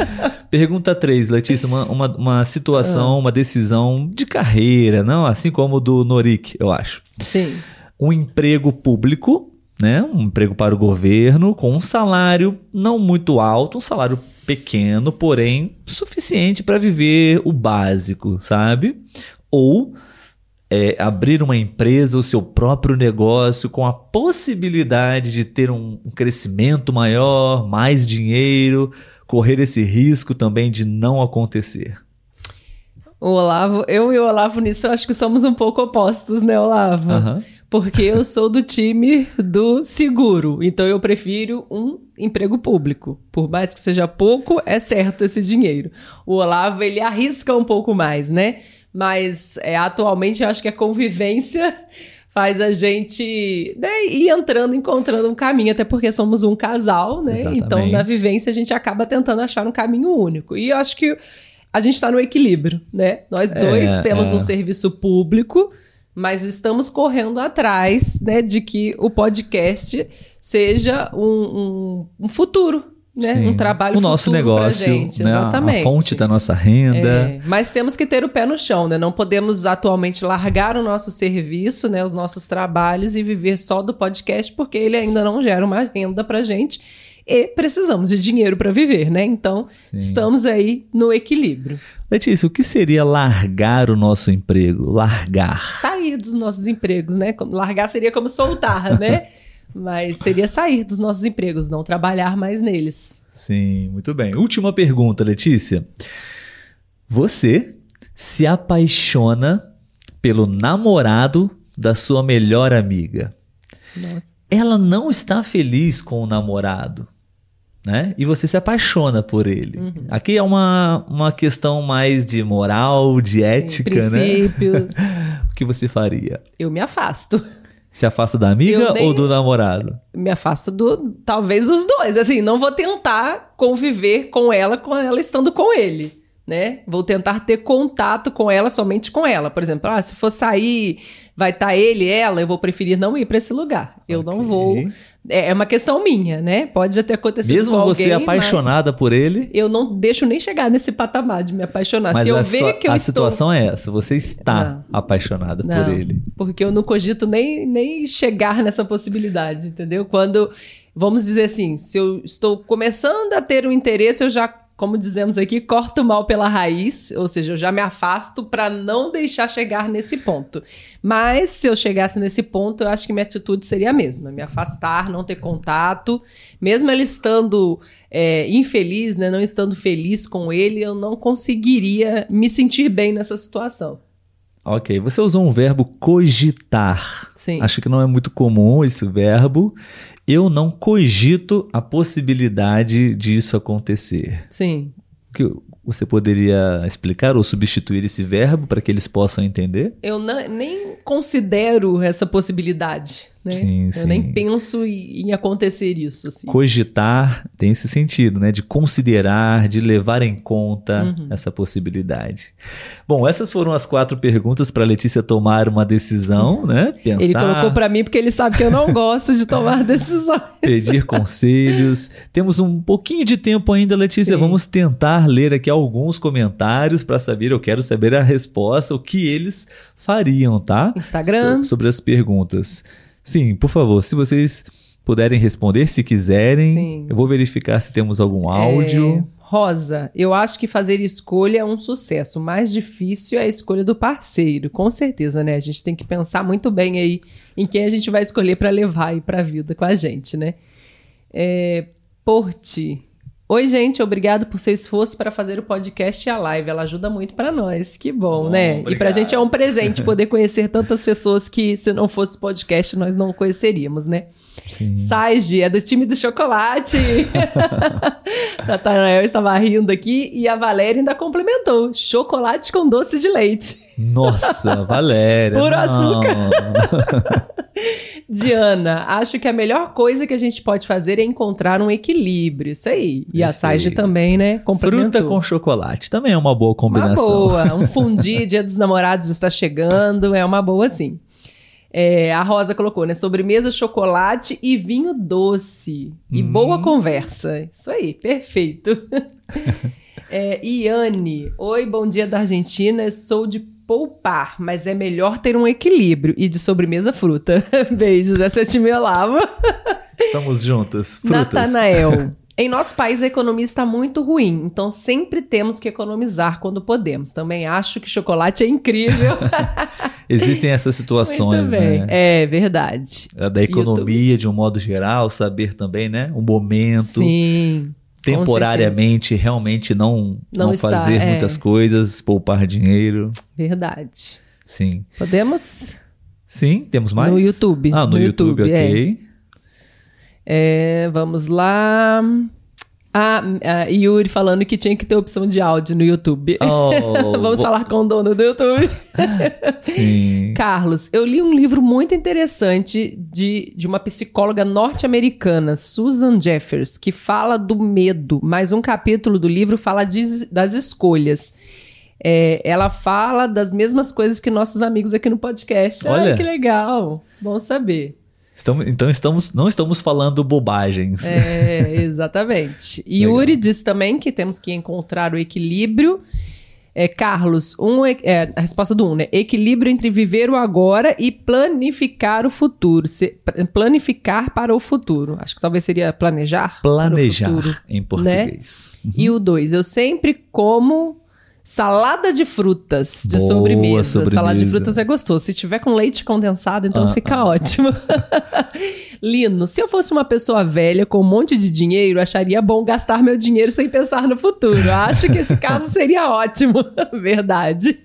<laughs> Pergunta 3, Letícia, uma, uma, uma situação, ah. uma decisão de carreira, não? Assim como do Norik, eu acho. Sim. Um emprego público, né? Um emprego para o governo, com um salário não muito alto, um salário pequeno, porém suficiente para viver o básico, sabe? Ou é, abrir uma empresa, o seu próprio negócio, com a possibilidade de ter um, um crescimento maior, mais dinheiro, correr esse risco também de não acontecer? O Olavo, eu e o Olavo nisso, eu acho que somos um pouco opostos, né, Olavo? Uhum. Porque eu sou do time do seguro, então eu prefiro um emprego público. Por mais que seja pouco, é certo esse dinheiro. O Olavo, ele arrisca um pouco mais, né? Mas é, atualmente eu acho que a convivência <laughs> faz a gente né, ir entrando, encontrando um caminho, até porque somos um casal, né? Exatamente. Então, na vivência, a gente acaba tentando achar um caminho único. E eu acho que a gente está no equilíbrio, né? Nós é, dois é, temos é. um serviço público, mas estamos correndo atrás né, de que o podcast seja um, um, um futuro né? Um trabalho o nosso negócio, gente, né? exatamente. A fonte da nossa renda. É, mas temos que ter o pé no chão, né? Não podemos atualmente largar o nosso serviço, né? Os nossos trabalhos e viver só do podcast, porque ele ainda não gera uma renda pra gente e precisamos de dinheiro para viver, né? Então, Sim. estamos aí no equilíbrio. Letícia, o que seria largar o nosso emprego? Largar. Sair dos nossos empregos, né? Largar seria como soltar, né? <laughs> Mas seria sair dos nossos empregos, não trabalhar mais neles. Sim, muito bem. Última pergunta, Letícia. Você se apaixona pelo namorado da sua melhor amiga. Nossa. Ela não está feliz com o namorado, né? E você se apaixona por ele. Uhum. Aqui é uma, uma questão mais de moral, de ética, Sim, princípios. né? <laughs> o que você faria? Eu me afasto. Se afasta da amiga ou do namorado? Me afasto do. Talvez os dois. Assim, não vou tentar conviver com ela com ela estando com ele. Né? Vou tentar ter contato com ela somente com ela. Por exemplo, ah, se for sair, vai estar tá ele, ela, eu vou preferir não ir para esse lugar. Eu okay. não vou é, é uma questão minha, né? Pode até acontecer Mesmo com você apaixonada por ele? Eu não deixo nem chegar nesse patamar de me apaixonar. Mas Se eu ver que eu a estou... situação é essa, você está não. apaixonada não, por ele. Porque eu não cogito nem, nem chegar nessa possibilidade, entendeu? Quando, vamos dizer assim, se eu estou começando a ter um interesse, eu já como dizemos aqui, corto o mal pela raiz, ou seja, eu já me afasto para não deixar chegar nesse ponto. Mas se eu chegasse nesse ponto, eu acho que minha atitude seria a mesma: me afastar, não ter contato, mesmo ele estando é, infeliz, né, não estando feliz com ele, eu não conseguiria me sentir bem nessa situação. Ok, você usou um verbo cogitar. Sim. Acho que não é muito comum esse verbo. Eu não cogito a possibilidade disso acontecer. Sim. Que você poderia explicar ou substituir esse verbo para que eles possam entender? Eu nem considero essa possibilidade, né? Sim, Eu sim. nem penso em, acontecer isso, assim. Cogitar tem esse sentido, né? De considerar, de levar em conta Uhum. essa possibilidade. Bom, essas foram as quatro perguntas para Letícia tomar uma decisão, né? Pensar, Ele colocou pra mim porque ele sabe que eu não gosto de tomar <laughs> decisões. pedir conselhos. Temos um pouquinho de tempo ainda, Letícia. Sim. Vamos tentar ler aqui alguns comentários para saber. Eu quero saber a resposta, o que eles fariam, tá? Instagram. So- sobre as perguntas. Sim, por favor, se vocês puderem responder, se quiserem, Sim. eu vou verificar se temos algum áudio. É, Rosa, eu acho que fazer escolha é um sucesso. O mais difícil é a escolha do parceiro, com certeza, né? A gente tem que pensar muito bem aí em quem a gente vai escolher pra levar aí pra vida com a gente, né? É, Porti. Oi, gente, obrigado por seu esforço para fazer o podcast e a live. Ela ajuda muito pra nós. Que bom, Bom, né? E pra obrigado. gente é um presente <laughs> poder conhecer tantas pessoas que, se não fosse podcast, nós não conheceríamos, né? Sim. Saige, é do time do chocolate. <laughs> Natanael estava rindo aqui e a Valéria ainda complementou: chocolate com doce de leite. Nossa, <laughs> Valéria. Puro não. açúcar. Diana, acho que a melhor coisa que a gente pode fazer é encontrar um equilíbrio. Isso aí. E a. Saige também, né? Fruta com chocolate também é uma boa Uma combinação. boa. Um <laughs> fundi, dia dos namorados está chegando. É uma boa, sim. É, a Rosa colocou, né? Sobremesa, chocolate e vinho doce. E Hum. boa conversa. Isso aí, perfeito. <laughs> é, Iane, oi, bom dia da Argentina. Eu sou de poupar, mas é melhor ter um equilíbrio. E de sobremesa, fruta. <laughs> Beijos, essa é time Olavo. Estamos juntas. Frutas. Natanael. Em nosso país a economia está muito ruim, então sempre temos que economizar quando podemos. Também acho que chocolate é incrível. <laughs> Existem essas situações, né? É verdade. A Da economia, de um modo geral, saber também, né? O momento. Sim. Temporariamente realmente não, Não não, está, fazer é. muitas coisas, poupar dinheiro. Verdade. Sim. Podemos? Sim, temos mais? No YouTube. Ah, no, YouTube, é. ok. É, vamos lá. Ah, ah, Yuri falando que tinha que ter opção de áudio no YouTube. Oh, <laughs> Vamos falar com o dono do YouTube. <laughs> Sim. Carlos, eu li um livro muito interessante de, de uma psicóloga norte-americana, Susan Jeffers, que fala do medo, mas um capítulo do livro fala de- das escolhas. É, ela fala das mesmas coisas que nossos amigos aqui no podcast. Ai, Olha. que legal. Bom saber. Estamos, então estamos, não estamos falando bobagens. É, <laughs> exatamente. E. Yuri diz também que temos que encontrar o equilíbrio. É, Carlos, um, é, a resposta do um, né? Equilíbrio entre viver o agora e planificar o futuro. Se- planificar para o futuro. Acho que talvez seria planejar. Planejar futuro. né? em português. E o dois, eu sempre como salada de frutas de Boa sobremesa. sobremesa. Salada de frutas é gostoso. Se tiver com leite condensado, então Ah, fica ótimo. <laughs> Lino, se eu fosse uma pessoa velha com um monte de dinheiro, acharia bom gastar meu dinheiro sem pensar no futuro. Acho que esse caso seria ótimo. <laughs> Verdade.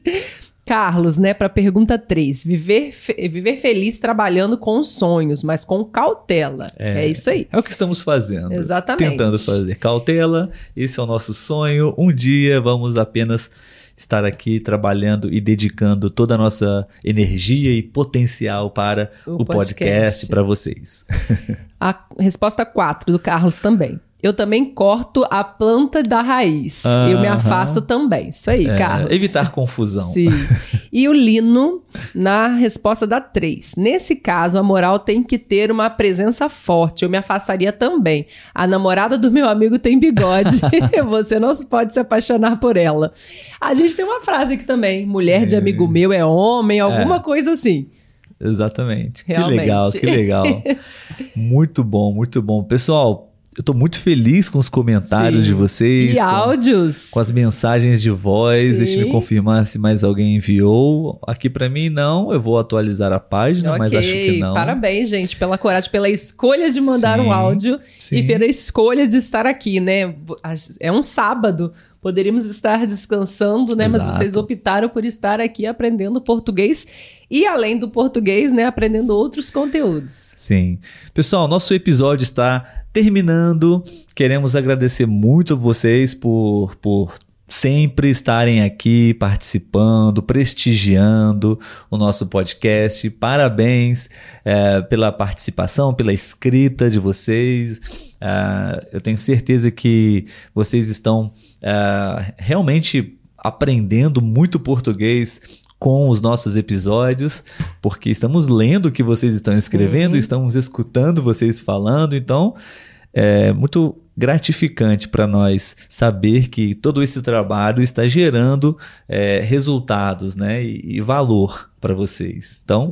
Carlos, né, para pergunta 3. Viver, fe- viver feliz trabalhando com os sonhos, mas com cautela. É, É. isso aí. É o que estamos fazendo. Exatamente. Tentando fazer cautela. Esse é o nosso sonho. Um dia vamos apenas estar aqui trabalhando e dedicando toda a nossa energia e potencial para O o, podcast, podcast. para vocês. <laughs> A resposta 4 do Carlos também. Eu também corto a planta da raiz. Eu me afasto também. Isso aí, É, Carlos. evitar confusão. Sim. <laughs> E o Lino, na resposta da 3. Nesse caso, a moral tem que ter uma presença forte. Eu me afastaria também. A namorada do meu amigo tem bigode. <laughs> <laughs> Você não pode se apaixonar por ela. A gente tem uma frase aqui também. Mulher de É. amigo meu é homem, alguma coisa assim. Exatamente. Realmente. Que legal, que legal. muito bom, muito bom. Pessoal, eu tô muito feliz com os comentários Sim. de vocês. E com- áudios. com as mensagens de voz. Deixa eu Sim. me confirmar se mais alguém enviou. Aqui pra mim não, eu vou atualizar a página, mas acho que não. Parabéns, gente, pela coragem, pela escolha de mandar Sim, um áudio Sim. e pela escolha de estar aqui, né? É um sábado. Poderíamos estar descansando, né? Mas Exato. vocês optaram por estar aqui aprendendo português e, além do português, né, aprendendo outros conteúdos. Sim. Pessoal, nosso episódio está terminando. Queremos agradecer muito vocês por, por sempre estarem aqui participando, prestigiando o nosso podcast. Parabéns eh, pela participação, pela escrita de vocês. Ah, eu tenho certeza que vocês estão ah, realmente aprendendo muito português com os nossos episódios, porque estamos lendo o que vocês estão escrevendo, Uhum. estamos escutando vocês falando, então é muito gratificante para nós saber que todo esse trabalho está gerando é, resultados né, e, e valor para vocês. Então,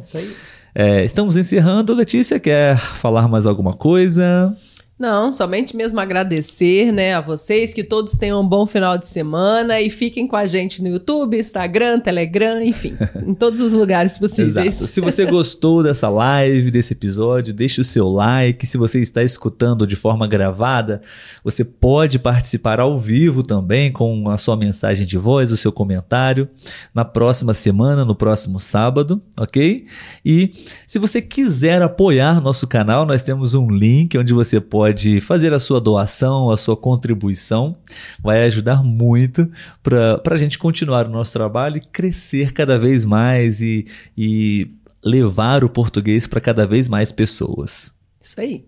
é, estamos encerrando. Letícia, quer falar mais alguma coisa? Não, somente mesmo agradecer, né, a vocês, que todos tenham um bom final de semana e fiquem com a gente no YouTube, Instagram, Telegram, enfim, em todos os lugares possíveis. Exato. Se você gostou dessa live, desse episódio, deixe o seu like. Se você está escutando de forma gravada, você pode participar ao vivo também com a sua mensagem de voz, o seu comentário na próxima semana, no próximo sábado, ok? E se você quiser apoiar nosso canal, nós temos um link onde você pode fazer a sua doação, a sua contribuição. Vai ajudar muito para a gente continuar o nosso trabalho e crescer cada vez mais e, e levar o português para cada vez mais pessoas. Isso aí.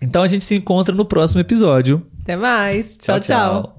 Então a gente se encontra no próximo episódio. Até mais. tchau. tchau.